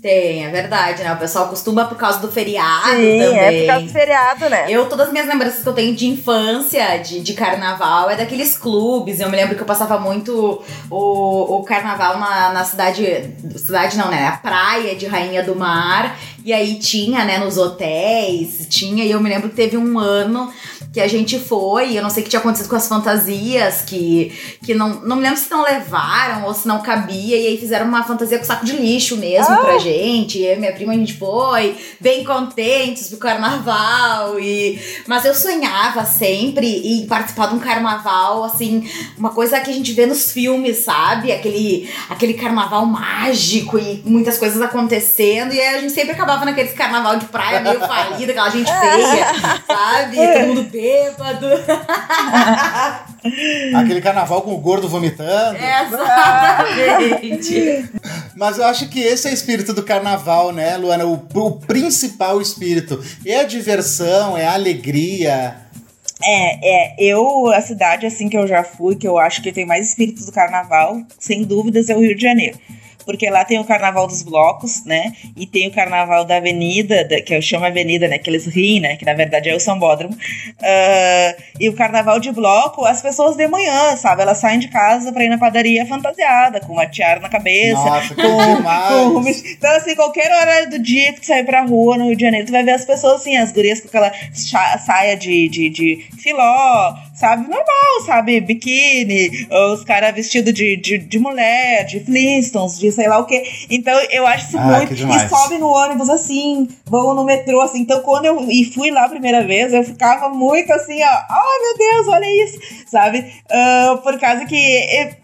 [SPEAKER 2] Tem, é verdade, né? O pessoal costuma por causa do feriado
[SPEAKER 3] sim,
[SPEAKER 2] também.
[SPEAKER 3] é por causa do feriado, né?
[SPEAKER 2] Eu, todas as minhas lembranças que eu tenho de infância, de, de carnaval, é daqueles clubes. Eu me lembro que eu passava muito o, o carnaval na, na cidade. Cidade não, né? A praia de Rainha do Mar. E aí tinha, né, nos hotéis, tinha. E eu me lembro que teve um ano que a gente foi, eu não sei o que tinha acontecido com as fantasias, que, que não, não me lembro se não levaram ou se não cabia, e aí fizeram uma fantasia com saco de lixo mesmo
[SPEAKER 3] Ah!
[SPEAKER 2] pra gente. Eu e minha prima a gente foi, bem contentes pro carnaval. E... Mas eu sonhava sempre em participar de um carnaval, assim, uma coisa que a gente vê nos filmes, sabe? Aquele, aquele carnaval mágico e muitas coisas acontecendo. E aí a gente sempre acabava naqueles carnaval de praia meio falido, aquela gente feia, sabe? Todo mundo bêbado.
[SPEAKER 1] Aquele carnaval com o gordo vomitando.
[SPEAKER 2] Exatamente.
[SPEAKER 1] Mas eu acho que esse é o espírito do carnaval, né, Luana? O, o principal espírito. É a diversão, é a alegria.
[SPEAKER 3] É, é, eu, a cidade assim que eu já fui, que eu acho que tem mais espírito do carnaval, sem dúvidas, é o Rio de Janeiro. Porque lá tem o carnaval dos blocos, né? E tem o carnaval da avenida, da- que eu chamo avenida, né? Que eles riem, né? Que na verdade é o sambódromo. Ah, e o carnaval de bloco, as pessoas de manhã, sabe? Elas saem de casa pra ir na padaria fantasiada, com uma tiara na cabeça.
[SPEAKER 1] Nossa, que
[SPEAKER 3] com- com- então, assim, qualquer hora do dia que tu sair pra rua no Rio de Janeiro, tu vai ver as pessoas assim, as gurias com aquela saia de, de, de filó, sabe? Normal, sabe? Biquíni, os caras vestidos de, de, de mulher, de Flintstones, de sei lá o quê. Então eu acho isso
[SPEAKER 1] Ah,
[SPEAKER 3] muito. E sobe no ônibus assim, vão no metrô assim. Então quando eu e fui lá a primeira vez, eu ficava muito assim, ó. Ai meu Deus, olha isso, sabe? Ah, por causa que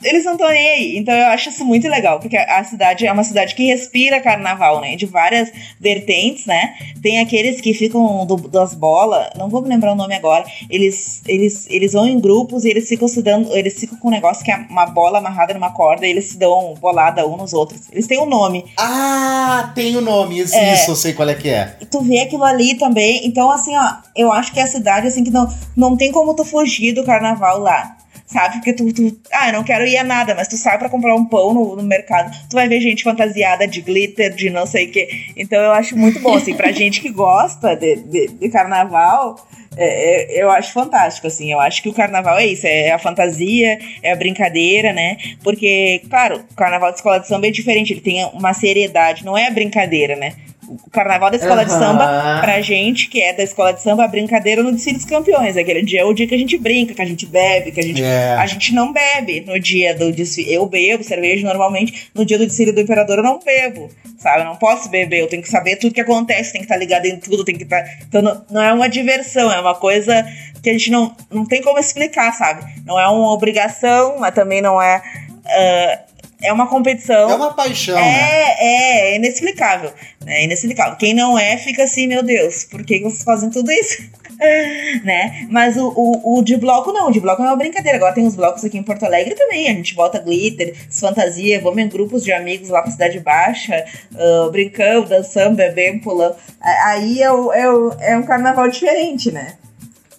[SPEAKER 3] eles não estão nem aí. Então eu acho isso muito legal, porque a cidade é uma cidade que respira carnaval, né? De várias vertentes, né? Tem aqueles que ficam do- das bolas, não vou me lembrar o nome agora. Eles, eles, eles vão em grupos e eles ficam se dando, eles ficam com um negócio que é uma bola amarrada numa corda e eles se dão bolada um nos outros. Eles têm um nome.
[SPEAKER 1] Ah, tem o nome, isso,
[SPEAKER 3] É.
[SPEAKER 1] isso eu sei qual é que é.
[SPEAKER 3] Tu vê aquilo ali também. Então, assim, ó, eu acho que é a cidade, assim, que não, não tem como tu fugir do carnaval lá. Sabe? Porque tu, tu. Ah, eu não quero ir a nada, mas tu sai pra comprar um pão no, no mercado, tu vai ver gente fantasiada de glitter, de não sei o quê. Então eu acho muito bom, assim, pra gente que gosta de, de, de carnaval, é, é, eu acho fantástico, assim. Eu acho que o carnaval é isso, é a fantasia, é a brincadeira, né? Porque, claro, o carnaval de escola de samba é diferente, ele tem uma seriedade, não é a brincadeira, né? O carnaval da escola de
[SPEAKER 2] Aham.
[SPEAKER 3] samba, pra gente que é da escola de samba, a brincadeira no desfile dos campeões. Aquele dia é o dia que a gente brinca, que a gente bebe, que a gente.
[SPEAKER 1] É.
[SPEAKER 3] A gente não bebe no dia do desfile. Eu bebo cerveja normalmente. No dia do desfile do imperador eu não bebo. Sabe? Eu não posso beber. Eu tenho que saber tudo que acontece, tem que estar ligado em tudo, tem que estar. Então não, não é uma diversão, é uma coisa que a gente não, não tem como explicar, sabe? Não é uma obrigação, mas também não é. ah, é uma competição.
[SPEAKER 1] É uma paixão, né?
[SPEAKER 3] É, é, é inexplicável. É inexplicável. Quem não é, fica assim, meu Deus, por que vocês fazem tudo isso? né? Mas o, o, o de bloco não, o de bloco é uma brincadeira. Agora tem os blocos aqui em Porto Alegre também. A gente bota glitter, fantasia, vamos em grupos de amigos lá pra Cidade Baixa, ah, brincando, dançando, bebendo, pulando. Aí é, o- é, o- é um carnaval diferente, né?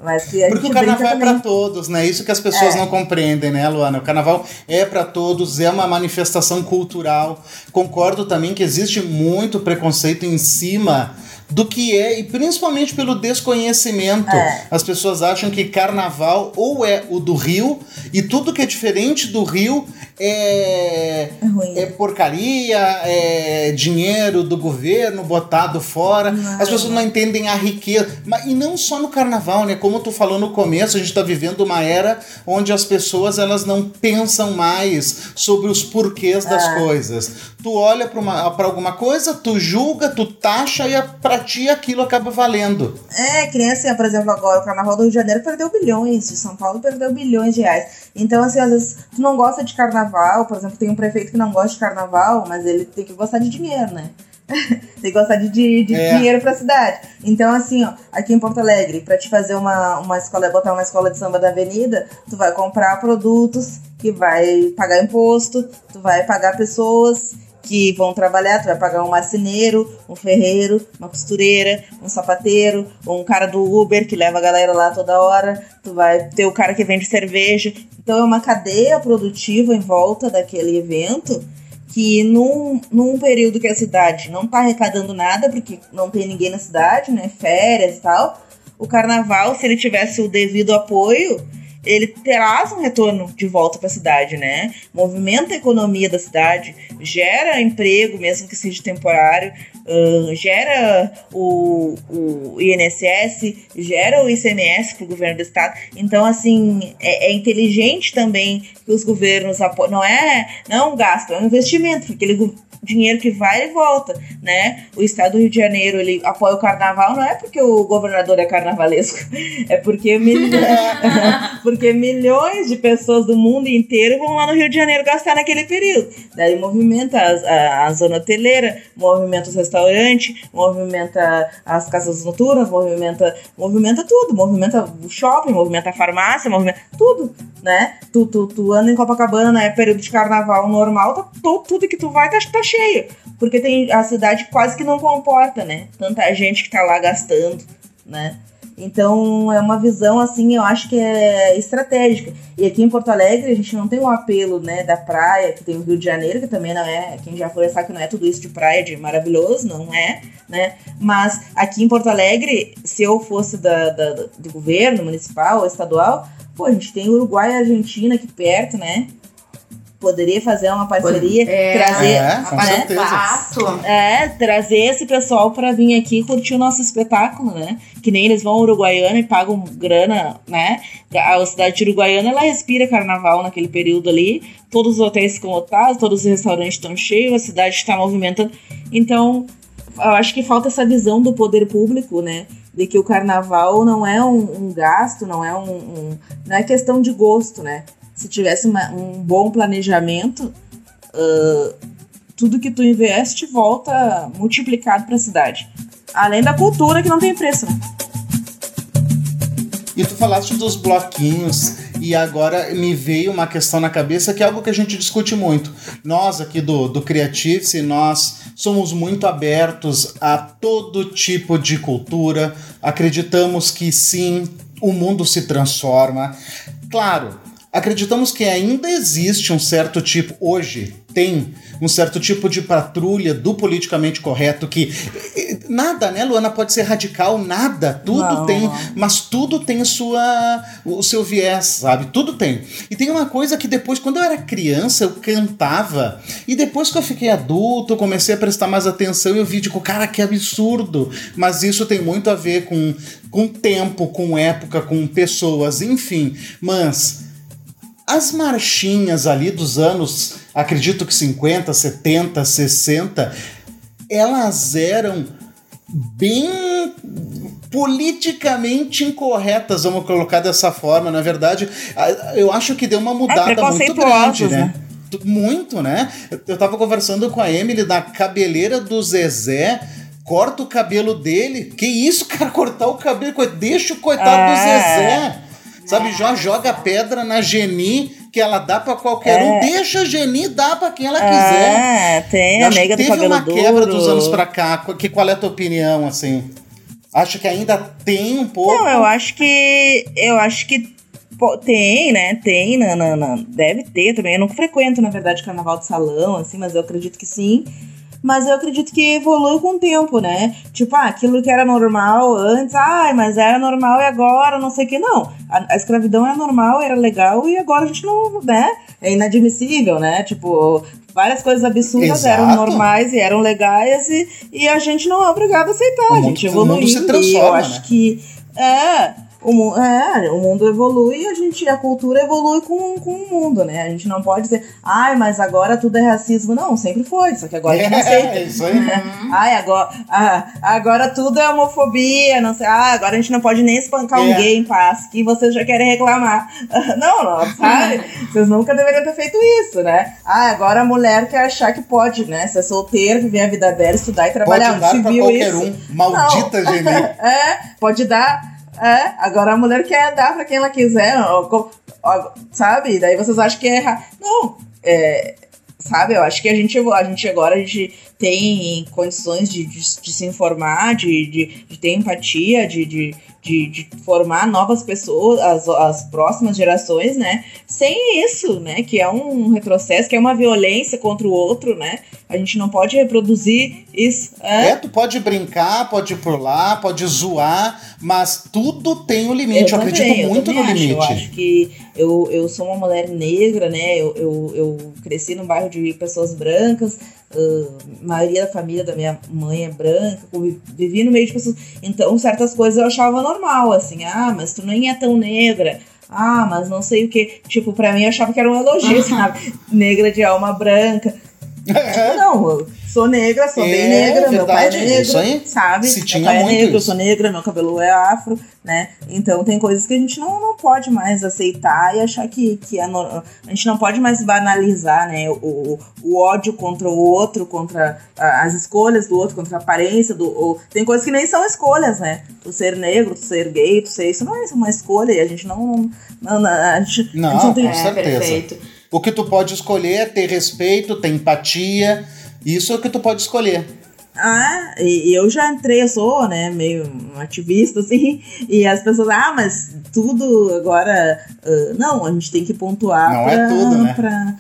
[SPEAKER 3] Mas que
[SPEAKER 1] Porque o carnaval é pra todos, né? Isso que as pessoas
[SPEAKER 3] É.
[SPEAKER 1] não compreendem, né, Luana? O carnaval é pra todos, é uma manifestação cultural. Concordo também que existe muito preconceito em cima do que é, e principalmente pelo desconhecimento.
[SPEAKER 3] É.
[SPEAKER 1] As pessoas acham que carnaval ou é o do Rio, e tudo que é diferente do Rio é,
[SPEAKER 3] É ruim.
[SPEAKER 1] é porcaria, é dinheiro do governo botado fora.
[SPEAKER 3] Não.
[SPEAKER 1] As pessoas não entendem a riqueza. Mas, e não só no carnaval, né? Como tu falou no começo, a gente está vivendo uma era onde as pessoas elas não pensam mais sobre os porquês das
[SPEAKER 3] É.
[SPEAKER 1] coisas. Tu olha para alguma coisa, tu julga, tu taxa e a- pra ti aquilo acaba valendo.
[SPEAKER 3] É, que nem assim, por exemplo, agora o Carnaval do Rio de Janeiro perdeu bilhões, de São Paulo perdeu bilhões de reais. Então, assim, às vezes tu não gosta de carnaval, por exemplo, tem um prefeito que não gosta de carnaval, mas ele tem que gostar de dinheiro, né? tem que gostar de, de, de
[SPEAKER 1] É.
[SPEAKER 3] dinheiro pra cidade. Então, assim, ó, aqui em Porto Alegre, pra te fazer uma, uma escola, botar uma escola de samba da avenida, tu vai comprar produtos que vai pagar imposto, tu vai pagar pessoas que vão trabalhar, tu vai pagar um marceneiro, um ferreiro, uma costureira, um sapateiro, um cara do Uber que leva a galera lá toda hora, tu vai ter o cara que vende cerveja. Então é uma cadeia produtiva em volta daquele evento que num, num período que a cidade não tá arrecadando nada, porque não tem ninguém na cidade, né? Férias e tal. O carnaval, se ele tivesse o devido apoio, ele traz um retorno de volta para a cidade, né? Movimenta a economia da cidade, gera emprego, mesmo que seja temporário, ahn, gera o, o INSS, gera o ICMS para o governo do estado. Então, assim, é, é inteligente também que os governos apoiem. Não é, não é um gasto, é um investimento, porque ele dinheiro que vai e volta, né? O estado do Rio de Janeiro, ele apoia o carnaval, não é porque o governador é carnavalesco, é porque, mil... porque milhões de pessoas do mundo inteiro vão lá no Rio de Janeiro gastar naquele período. Daí movimenta as- a, a zona hoteleira, movimenta os restaurantes, movimenta as casas noturnas, movimenta, movimenta tudo, movimenta o shopping, movimenta a farmácia, movimenta tudo, né? Tu, tu, tu anda em Copacabana, né? Período de carnaval normal, tá, tu- tudo que tu vai tá, tá cheio. Porque tem a cidade quase que não comporta, né? Tanta gente que tá lá gastando, né? Então é uma visão assim, eu acho que é estratégica. E aqui em Porto Alegre a gente não tem um apelo, né, da praia, que tem o Rio de Janeiro, que também não é, quem já foi sabe que não é tudo isso de praia, de maravilhoso, não é, né? Mas aqui em Porto Alegre, se eu fosse da, da- do governo municipal ou estadual, pô, a gente tem Uruguai e Argentina aqui perto, né? Poderia fazer uma parceria,
[SPEAKER 2] É.
[SPEAKER 3] trazer,
[SPEAKER 1] É, com
[SPEAKER 3] né?
[SPEAKER 1] certeza.
[SPEAKER 3] É, trazer esse pessoal pra vir aqui curtir o nosso espetáculo, né? Que nem eles vão ao Uruguaiana e pagam grana, né? A cidade de Uruguaiana, ela respira carnaval naquele período ali. Todos os hotéis ficam lotados, todos os restaurantes estão cheios, a cidade está movimentando. Então, eu acho que falta essa visão do poder público, né? De que o carnaval não é um, um gasto, não é um, um- Não é questão de gosto, né? Se tivesse uma- um bom planejamento, ah, tudo que tu investe volta multiplicado para a cidade. Além da cultura que não tem preço, né?
[SPEAKER 1] E tu falaste dos bloquinhos e agora me veio uma questão na cabeça que é algo que a gente discute muito. Nós aqui do, do Creative, nós somos muito abertos a todo tipo de cultura, acreditamos que sim, o mundo se transforma. Claro, acreditamos que ainda existe um certo tipo, hoje tem um certo tipo de patrulha do politicamente correto que nada, né, Luana, pode ser radical, nada, tudo
[SPEAKER 3] Não,
[SPEAKER 1] tem,
[SPEAKER 3] não.
[SPEAKER 1] mas tudo tem sua o seu viés, sabe? Tudo tem. E tem uma coisa que depois, quando eu era criança, eu cantava, e depois que eu fiquei adulto, eu comecei a prestar mais atenção e eu vi, tipo, cara, que absurdo. Mas isso tem muito a ver com, com tempo, com época, com pessoas, enfim. Mas as marchinhas ali dos anos, acredito que 50, 70, 60, elas eram bem politicamente incorretas, vamos colocar dessa forma. Na verdade, eu acho que deu uma mudada muito grande, né?
[SPEAKER 3] né?
[SPEAKER 1] Muito, né? Eu- tava conversando com a Emily da cabeleira do Zezé. Corta o cabelo dele. Que isso, cara? Cortar o cabelo. Deixa o coitado do
[SPEAKER 3] É.
[SPEAKER 1] Zezé. Sabe, já joga pedra na Geni, que ela dá pra qualquer um.
[SPEAKER 3] É.
[SPEAKER 1] Deixa a Geni dar pra quem ela quiser.
[SPEAKER 3] É, tem
[SPEAKER 1] Eu
[SPEAKER 3] a nega
[SPEAKER 1] que
[SPEAKER 3] do
[SPEAKER 1] teve uma
[SPEAKER 3] duro.
[SPEAKER 1] quebra dos anos pra cá. Qu- Que, qual é a tua opinião, assim? Acho que ainda tem um pouco.
[SPEAKER 3] Não, eu acho que. Eu acho que pô, tem, né? Tem, na, na- na- deve ter também. Eu não frequento, na verdade, carnaval de salão, assim, mas eu acredito que sim. Mas eu acredito que evolui com o tempo, né? Tipo, ah, aquilo que era normal antes, ai, mas era normal e agora, não sei o que. Não, a, a escravidão era normal, era legal e agora a gente não, né? É inadmissível, né? Tipo, várias coisas absurdas
[SPEAKER 1] Exato.
[SPEAKER 3] eram normais e eram legais e, e a gente não é obrigado a aceitar.
[SPEAKER 1] O
[SPEAKER 3] a gente evoluiu. e eu acho
[SPEAKER 1] né?
[SPEAKER 3] que é o, mu- é, o mundo evolui e a gente, a cultura evolui com, com o mundo, né? A gente não pode dizer, ai, mas agora tudo é racismo. Não, sempre foi, só que agora a gente não aceita.
[SPEAKER 1] É, isso aí.
[SPEAKER 3] Ai, agora, ah, agora tudo é homofobia, não sei. Ah, agora a gente não pode nem espancar um
[SPEAKER 1] É.
[SPEAKER 3] gay em paz, que vocês já querem reclamar. Não, não, sabe? Vocês nunca deveriam ter feito isso, né? Ah, agora a mulher quer achar que pode, né? Ser solteira, viver a vida dela, estudar e
[SPEAKER 1] Pode
[SPEAKER 3] trabalhar.
[SPEAKER 1] dar
[SPEAKER 3] Se
[SPEAKER 1] pra qualquer
[SPEAKER 3] isso?
[SPEAKER 1] um. Maldita Geni.
[SPEAKER 3] É, pode dar. É, agora a mulher quer dar pra quem ela quiser, sabe? Daí vocês acham que é errado. Não, é, sabe? Eu acho que a gente, a gente agora a gente tem condições de, de, de se informar, de, de, de ter empatia, de, de, de, de formar novas pessoas, as, as próximas gerações, né? Sem isso, né? Que é um retrocesso, que é uma violência contra o outro, né? A gente não pode reproduzir isso. É,
[SPEAKER 1] É, tu pode brincar, pode pular, pode zoar, mas tudo tem um limite. Eu, acredito
[SPEAKER 3] também, eu
[SPEAKER 1] muito no
[SPEAKER 3] acho.
[SPEAKER 1] limite.
[SPEAKER 3] Eu acho que eu, eu sou uma mulher negra, né? Eu, eu, eu cresci num bairro de pessoas brancas. ah, a maioria da família da minha mãe é branca, vivi no meio de pessoas. Então, certas coisas eu achava normal, assim, ah, mas tu nem é tão negra. Ah, mas não sei o que. Tipo, pra mim eu achava que era um elogio, sabe? Negra de alma branca. Não, sou negra, sou bem
[SPEAKER 1] É,
[SPEAKER 3] negra, meu pai é
[SPEAKER 1] verdade,
[SPEAKER 3] negro,
[SPEAKER 1] isso aí.
[SPEAKER 3] sabe?
[SPEAKER 1] Se
[SPEAKER 3] meu
[SPEAKER 1] tinha
[SPEAKER 3] pai é
[SPEAKER 1] muito
[SPEAKER 3] negro, eu
[SPEAKER 1] isso.
[SPEAKER 3] sou negra, meu cabelo é afro, né? Então tem coisas que a gente não, não pode mais aceitar e achar que, que é no- a gente não pode mais banalizar, né? O, o, ódio contra o outro, contra as escolhas do outro, contra a aparência do. o- tem coisas que nem são escolhas, né? Tu ser negro, tu ser gay, tu ser isso não é uma escolha e a gente não. não, não a gente,
[SPEAKER 1] Não,
[SPEAKER 3] a gente não tem.
[SPEAKER 1] com certeza.
[SPEAKER 2] perfeito.
[SPEAKER 1] O que tu pode escolher é ter respeito, ter empatia. Isso é o que tu pode escolher.
[SPEAKER 3] Ah, e eu já entrei, eu sou, né, meio um ativista, assim, e as pessoas, ah, mas tudo agora. ah, não, a gente tem que pontuar
[SPEAKER 1] Não
[SPEAKER 3] pra,
[SPEAKER 1] é tudo, né?
[SPEAKER 3] pra,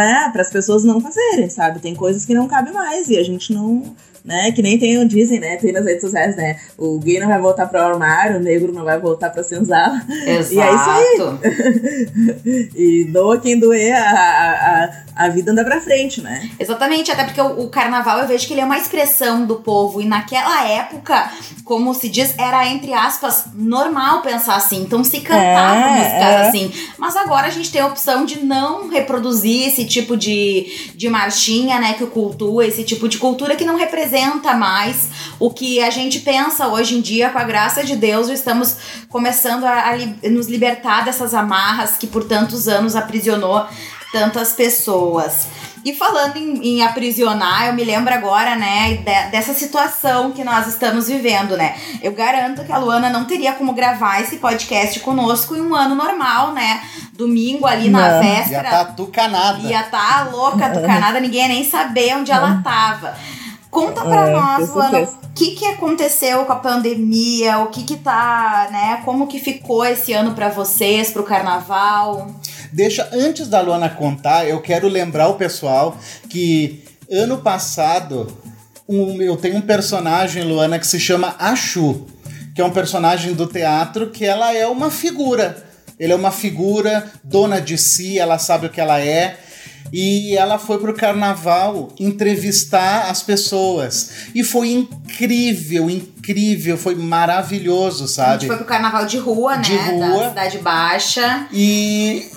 [SPEAKER 3] é, para as pessoas não fazerem, sabe? Tem coisas que não cabem mais e a gente não, né? Que nem tem, dizem, né? Tem nas redes sociais, né? O gay não vai voltar pro armário, o negro não vai voltar pra senzala.
[SPEAKER 2] Exato.
[SPEAKER 3] E é isso aí. e doa quem doer, a, a, a vida anda pra frente, né?
[SPEAKER 2] Exatamente, até porque o, o carnaval eu vejo que ele é uma expressão do povo. E naquela época, como se diz, era, entre aspas, normal pensar assim. Então se cantava
[SPEAKER 3] É,
[SPEAKER 2] músicas
[SPEAKER 3] é.
[SPEAKER 2] assim. Mas agora a gente tem a opção de não reproduzir esse tipo de, de marchinha, né? Que cultua, esse tipo de cultura que não representa mais o que a gente pensa hoje em dia, com a graça de Deus, estamos começando a, a li- nos libertar dessas amarras que por tantos anos aprisionou tantas pessoas. E falando em, em aprisionar, eu me lembro agora, né, de- dessa situação que nós estamos vivendo, né? Eu garanto que a Luana não teria como gravar esse podcast conosco em um ano normal, né? Domingo ali na
[SPEAKER 3] Não.
[SPEAKER 1] Já
[SPEAKER 2] véspera.
[SPEAKER 1] tá tucanada.
[SPEAKER 2] Ia tá louca do Canadá, ninguém ia nem saber onde ela tava. Conta pra
[SPEAKER 3] É,
[SPEAKER 2] nós, Luana, o que que aconteceu com a pandemia? O que que tá, né? Como que ficou esse ano pra vocês, pro carnaval?
[SPEAKER 1] Deixa, antes da Luana contar, eu quero lembrar o pessoal que ano passado um- eu tenho um personagem, Luana, que se chama Achu, que é um personagem do teatro que ela é uma figura. Ele é uma figura dona de si, ela sabe o que ela é. E ela foi pro carnaval entrevistar as pessoas. E foi incrível, incrível, foi maravilhoso,
[SPEAKER 2] A
[SPEAKER 1] sabe?
[SPEAKER 2] gente foi pro carnaval de rua,
[SPEAKER 1] De
[SPEAKER 2] né?
[SPEAKER 1] rua.
[SPEAKER 2] Da Cidade Baixa.
[SPEAKER 1] E,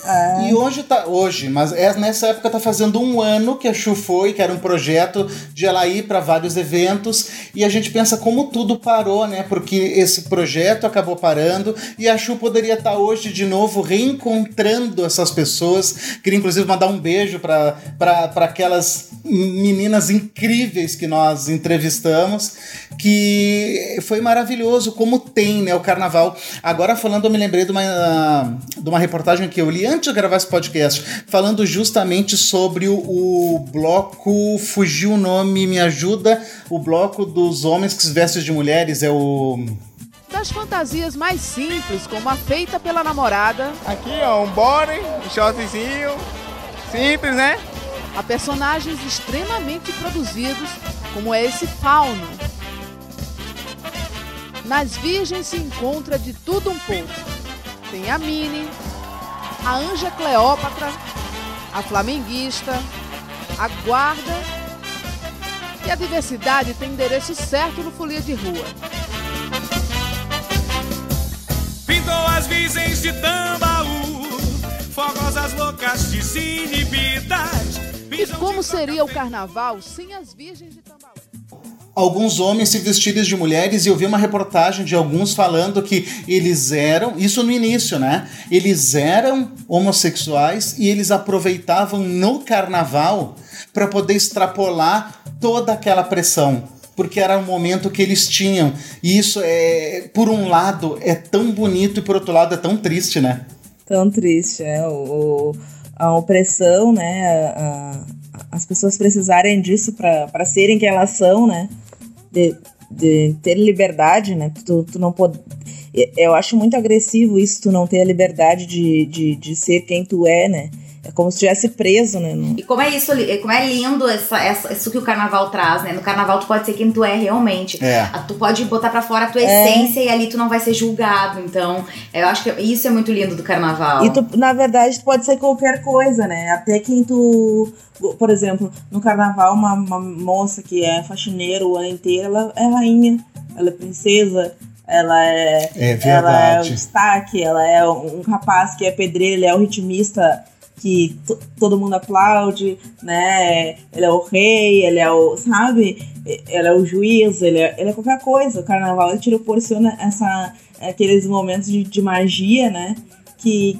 [SPEAKER 1] e hoje tá. Hoje, mas é, nessa época tá fazendo um ano que a Chu foi, que era um projeto de ela ir para vários eventos. E a gente pensa como tudo parou, né? Porque esse projeto acabou parando e a Chu poderia estar hoje de novo reencontrando essas pessoas. Queria inclusive mandar um beijo para aquelas meninas incríveis que nós entrevistamos, que foi maravilhoso como tem, né, o carnaval. Agora falando, eu me lembrei de uma, de uma reportagem que eu li antes de gravar esse podcast, falando justamente sobre o, o bloco, fugiu o nome, me ajuda, o bloco dos homens que se vestem de mulheres, é o...
[SPEAKER 6] Das fantasias mais simples, como a feita pela namorada,
[SPEAKER 7] Aqui, ó, um body, um shortzinho, simples, né?
[SPEAKER 6] a personagens extremamente produzidos, como é esse fauno. Nas virgens se encontra de tudo um pouco. Tem a Mini, a Anja Cleópatra, a Flamenguista, a Guarda. E a diversidade tem endereço certo no Folia de Rua.
[SPEAKER 8] Pintou as virgens de Tambaú, fogosas loucas desinibidas.
[SPEAKER 6] E como seria o carnaval sem as virgens de Tambaú?
[SPEAKER 1] Alguns homens se vestirem de mulheres e eu vi uma reportagem de alguns falando que eles eram, isso no início, né? Eles eram homossexuais e eles aproveitavam no carnaval para poder extrapolar toda aquela pressão. Porque era o momento que eles tinham. E isso é, por um lado, é tão bonito e por outro lado é tão triste, né?
[SPEAKER 3] Tão triste, é. O- a opressão, né? a- a- as pessoas precisarem disso para serem quem elas são, né? De, de ter liberdade, né? Tu, tu não pode. Eu acho muito agressivo isso, tu não ter a liberdade de, de, de ser quem tu é, né? É como se estivesse preso, né? No-
[SPEAKER 2] E como é isso, como é lindo essa, essa- isso que o carnaval traz, né? No carnaval tu pode ser quem tu é realmente.
[SPEAKER 1] É.
[SPEAKER 2] Ah, Tu pode botar pra fora a tua
[SPEAKER 3] É.
[SPEAKER 2] essência e ali tu não vai ser julgado. Então, eu acho que isso é muito lindo do carnaval.
[SPEAKER 3] E tu, na verdade, tu pode ser qualquer coisa, né? Até quem tu. Por exemplo, no carnaval, uma, uma moça que é faxineira o ano inteiro, ela é rainha, ela é princesa, ela é.
[SPEAKER 1] É
[SPEAKER 3] Ela é o destaque, ela é um rapaz que é pedreiro, ele é o ritmista que to- todo mundo aplaude, né? Ele é o rei, ele é o. Sabe? Ele é o juiz, ele é, ele é qualquer coisa. O carnaval ele te proporciona essa, aqueles momentos de, de magia, né? Que,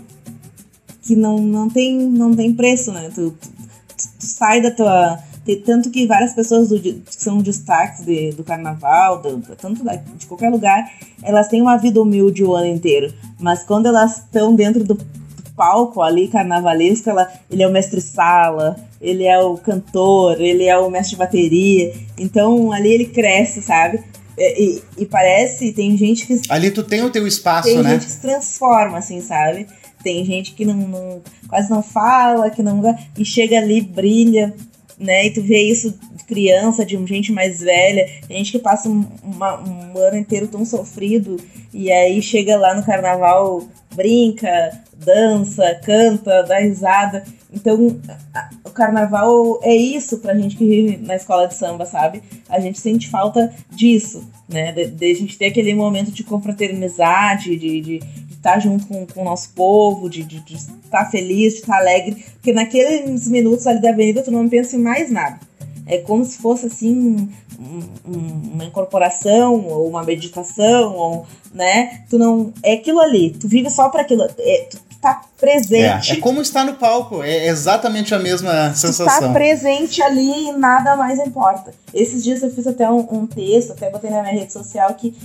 [SPEAKER 3] que não, não, tem, não tem preço, né? Tu, tu, tu sai da tua. Tanto que várias pessoas do, que são destaques de, do carnaval, do, tanto da- de qualquer lugar, elas têm uma vida humilde o ano inteiro. Mas quando elas estão dentro do palco ali, carnavalesco, ela, ele é o mestre-sala, ele é o cantor, ele é o mestre de bateria. Então ali ele cresce, sabe? E, e- e parece, tem gente que
[SPEAKER 1] Ali tu tem o teu espaço,
[SPEAKER 3] tem
[SPEAKER 1] né?
[SPEAKER 3] gente que se transforma, assim, sabe? Tem gente que não, não- quase não fala, que não e chega ali, brilha. né? E tu vê isso de criança, de gente mais velha, gente que passa um, uma, um ano inteiro tão sofrido e aí chega lá no carnaval, brinca, dança, canta, dá risada. Então, o carnaval é isso pra gente que vive na escola de samba, sabe? A gente sente falta disso, né? De, de a gente ter aquele momento de confraternizar, de, de, estar junto com, com o nosso povo, de, de, estar feliz, de estar alegre. Porque naqueles minutos ali da avenida tu não pensa em mais nada. É como se fosse assim um, um, uma incorporação ou uma meditação, ou, né? Tu não é aquilo ali. Tu vive só para aquilo. É, tu tá presente.
[SPEAKER 1] É, é, como estar no palco, é exatamente a mesma sensação.
[SPEAKER 3] Tá presente ali e nada mais importa. Esses dias eu fiz até um, um texto, até botei na minha rede social, que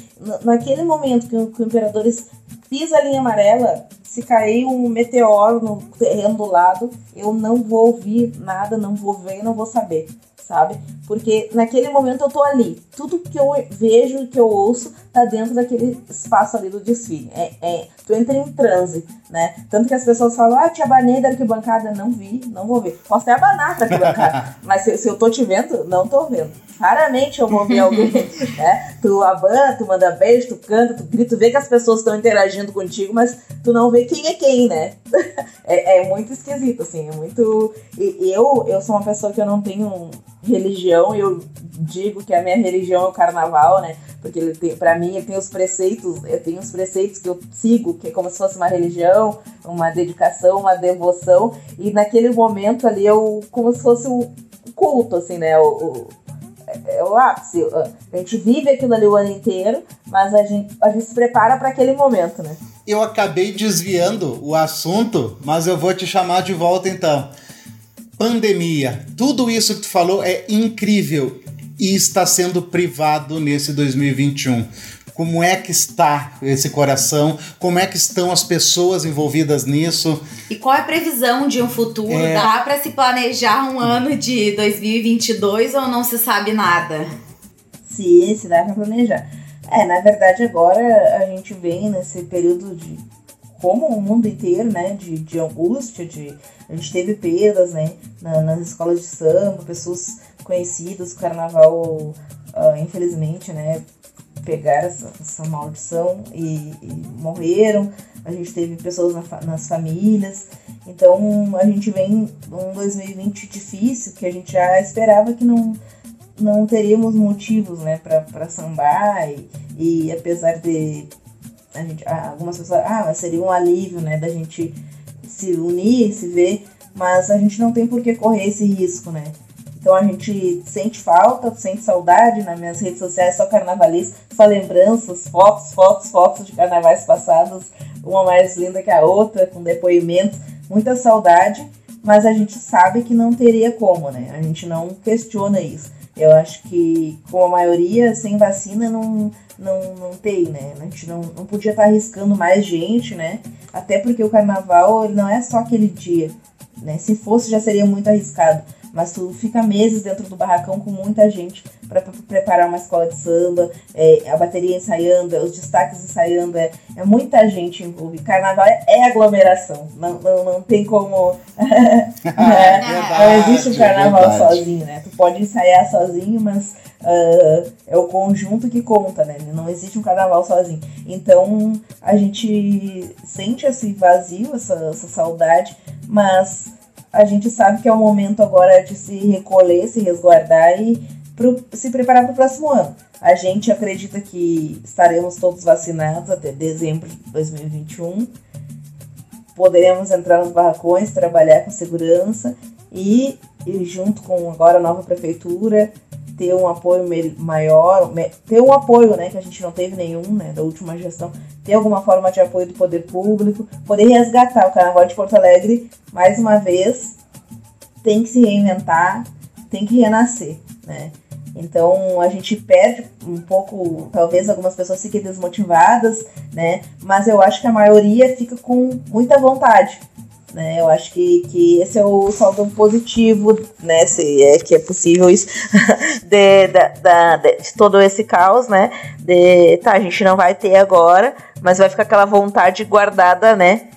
[SPEAKER 3] naquele momento que o, que o Imperadores pisa a linha amarela, se cair um meteoro no terreno do lado, eu não vou ouvir nada, não vou ver, não vou saber sabe? Porque naquele momento eu tô ali. Tudo que eu vejo, que eu ouço, tá dentro daquele espaço ali do desfile. É, é, tu entra em transe, né? Tanto que as pessoas falam, ah, te abanei da arquibancada. Não vi, não vou ver. Posso até abanar pra arquibancada, mas se, se, eu tô te vendo, não tô vendo. Raramente eu vou ver alguém, né? Tu abana, tu manda beijo, tu canta, tu grita, tu vê que as pessoas estão interagindo contigo, mas tu não vê quem é quem, né? é, é muito esquisito, assim, é muito... E eu, eu sou uma pessoa que eu não tenho religião, eu digo que a minha religião é o carnaval, né? Porque ele tem, para mim, tem os preceitos, eu tenho os preceitos que eu sigo, que é como se fosse uma religião, uma dedicação, uma devoção, e naquele momento ali eu como se fosse um culto, assim, né? O, o, é, é o ápice. A gente vive aquilo ali o ano inteiro, mas a gente, a gente se prepara para aquele momento, né?
[SPEAKER 1] Eu acabei desviando o assunto, mas eu vou te chamar de volta então pandemia, tudo isso que tu falou é incrível e está sendo privado nesse 2021. Como é que está esse coração? Como é que estão as pessoas envolvidas nisso?
[SPEAKER 2] E qual é a previsão de um futuro? É... Dá para se planejar um ano de 2022 ou não se sabe nada?
[SPEAKER 3] Sim, se dá para planejar. É, na verdade agora a gente vem nesse período de como o mundo inteiro, né, de, de angústia, de a gente teve perdas, né, na, nas escolas de samba, pessoas conhecidas, o carnaval, uh, infelizmente, né, pegaram essa, essa maldição e, e, morreram. A gente teve pessoas na, nas famílias. Então a gente vem um 2020 difícil que a gente já esperava que não, não teríamos motivos né, para sambar. E, e apesar de a gente, algumas pessoas, ah, seria um alívio né, da gente se unir, se ver, mas a gente não tem por que correr esse risco, né? Então a gente sente falta, sente saudade nas minhas redes sociais, só carnavalista, só lembranças, fotos, fotos, fotos de carnavais passados, uma mais linda que a outra, com depoimentos, muita saudade, mas a gente sabe que não teria como, né? A gente não questiona isso. Eu acho que, com a maioria, sem vacina não, não, não tem, né? A gente não, não podia estar arriscando mais gente, né? Até porque o carnaval não é só aquele dia, né? Se fosse, já seria muito arriscado. Mas tu fica meses dentro do barracão com muita gente para preparar uma escola de samba, é, a bateria ensaiando, os destaques ensaiando, é, é muita gente envolvida. Carnaval é, é aglomeração, não, não, não tem como. é, não existe um carnaval sozinho, né? Tu pode ensaiar sozinho, mas uh, é o conjunto que conta, né? Não existe um carnaval sozinho. Então a gente sente esse vazio, essa, essa saudade, mas a gente sabe que é o momento agora de se recolher, se resguardar e pro, se preparar para o próximo ano. A gente acredita que estaremos todos vacinados até dezembro de 2021. Poderemos entrar nos barracões, trabalhar com segurança e, e junto com agora a nova prefeitura, ter um apoio maior, ter um apoio, né, que a gente não teve nenhum, né, da última gestão, ter alguma forma de apoio do poder público, poder resgatar o Carnaval de Porto Alegre, mais uma vez, tem que se reinventar, tem que renascer, né. Então a gente perde um pouco, talvez algumas pessoas fiquem desmotivadas, né? Mas eu acho que a maioria fica com muita vontade, né? Eu acho que, que esse é o saldo positivo, né? Se é que é possível isso, de, de, de, de todo esse caos, né? De, tá, a gente não vai ter agora, mas vai ficar aquela vontade guardada, né?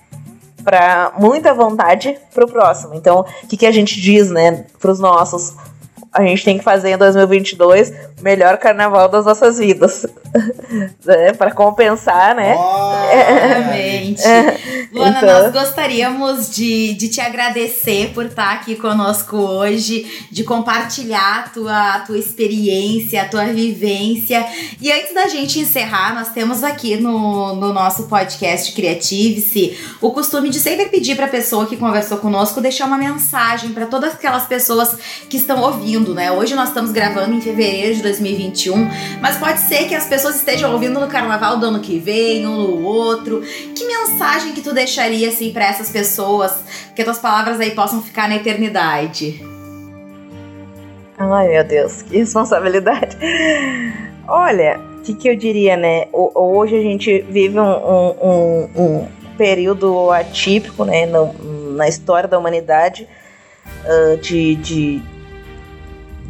[SPEAKER 3] para muita vontade pro próximo. Então, o que, que a gente diz, né, pros nossos? A gente tem que fazer em 2022 o melhor carnaval das nossas vidas. né, para compensar, né?
[SPEAKER 2] Exatamente. Luana,
[SPEAKER 3] Então-
[SPEAKER 2] nós gostaríamos de, de te agradecer por estar aqui conosco hoje, de compartilhar a tua, a tua experiência, a tua vivência. E antes da gente encerrar, nós temos aqui no, no nosso podcast Creative-se o costume de sempre pedir para a pessoa que conversou conosco deixar uma mensagem para todas aquelas pessoas que estão ouvindo, né? Hoje nós estamos gravando em fevereiro de 2021, mas pode ser que as pessoas estejam ouvindo no carnaval do ano que vem ou no outro. Que mensagem que tu deixaria assim para essas pessoas, que tuas palavras aí possam ficar na eternidade?
[SPEAKER 3] Ai, meu Deus, que responsabilidade. Olha, o que, que eu diria, né? Hoje a gente vive um, um- um- período atípico, né? no- na história da humanidade, ah, de, de,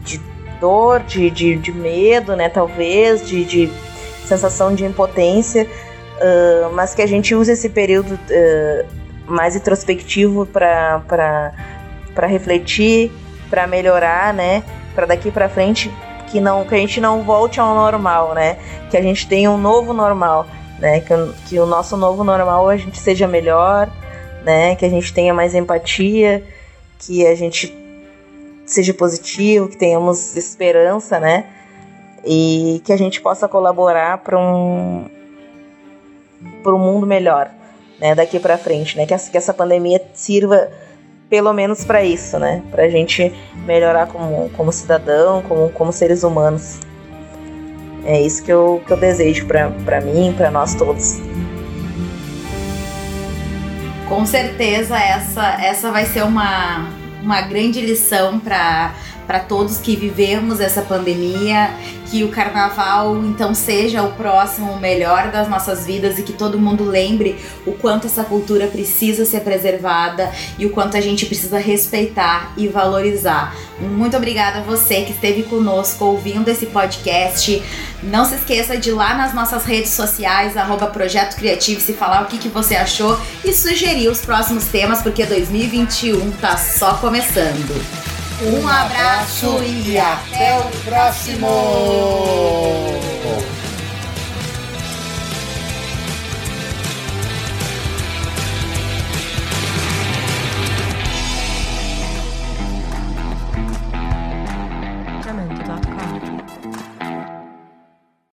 [SPEAKER 3] de dor, de, de, de medo, né? Talvez, de, de sensação de impotência, ah, mas que a gente use esse período ah, mais introspectivo para refletir, para melhorar, né? Para daqui para frente que não que a gente não volte ao normal, né? Que a gente tenha um novo normal, né? Que, que o nosso novo normal a gente seja melhor, né? Que a gente tenha mais empatia, que a gente seja positivo, que tenhamos esperança, né? E que a gente possa colaborar para um para um mundo melhor, né? Daqui para frente, né? Que essa, que essa pandemia sirva pelo menos para isso, né? Pra gente melhorar como, como cidadão, como, como seres humanos. É isso que eu, que eu desejo pra mim, pra nós todos.
[SPEAKER 2] Com certeza essa, essa vai ser uma, uma grande lição para para todos que vivemos essa pandemia, que o carnaval então seja o próximo melhor das nossas vidas e que todo mundo lembre o quanto essa cultura precisa ser preservada e o quanto a gente precisa respeitar e valorizar. Muito obrigada a você que esteve conosco ouvindo esse podcast. Não se esqueça de ir lá nas nossas redes sociais, arroba Projeto Criativo, se falar o que, que você achou e sugerir os próximos temas, porque 2021 tá só começando. Um abraço e até o
[SPEAKER 1] próximo!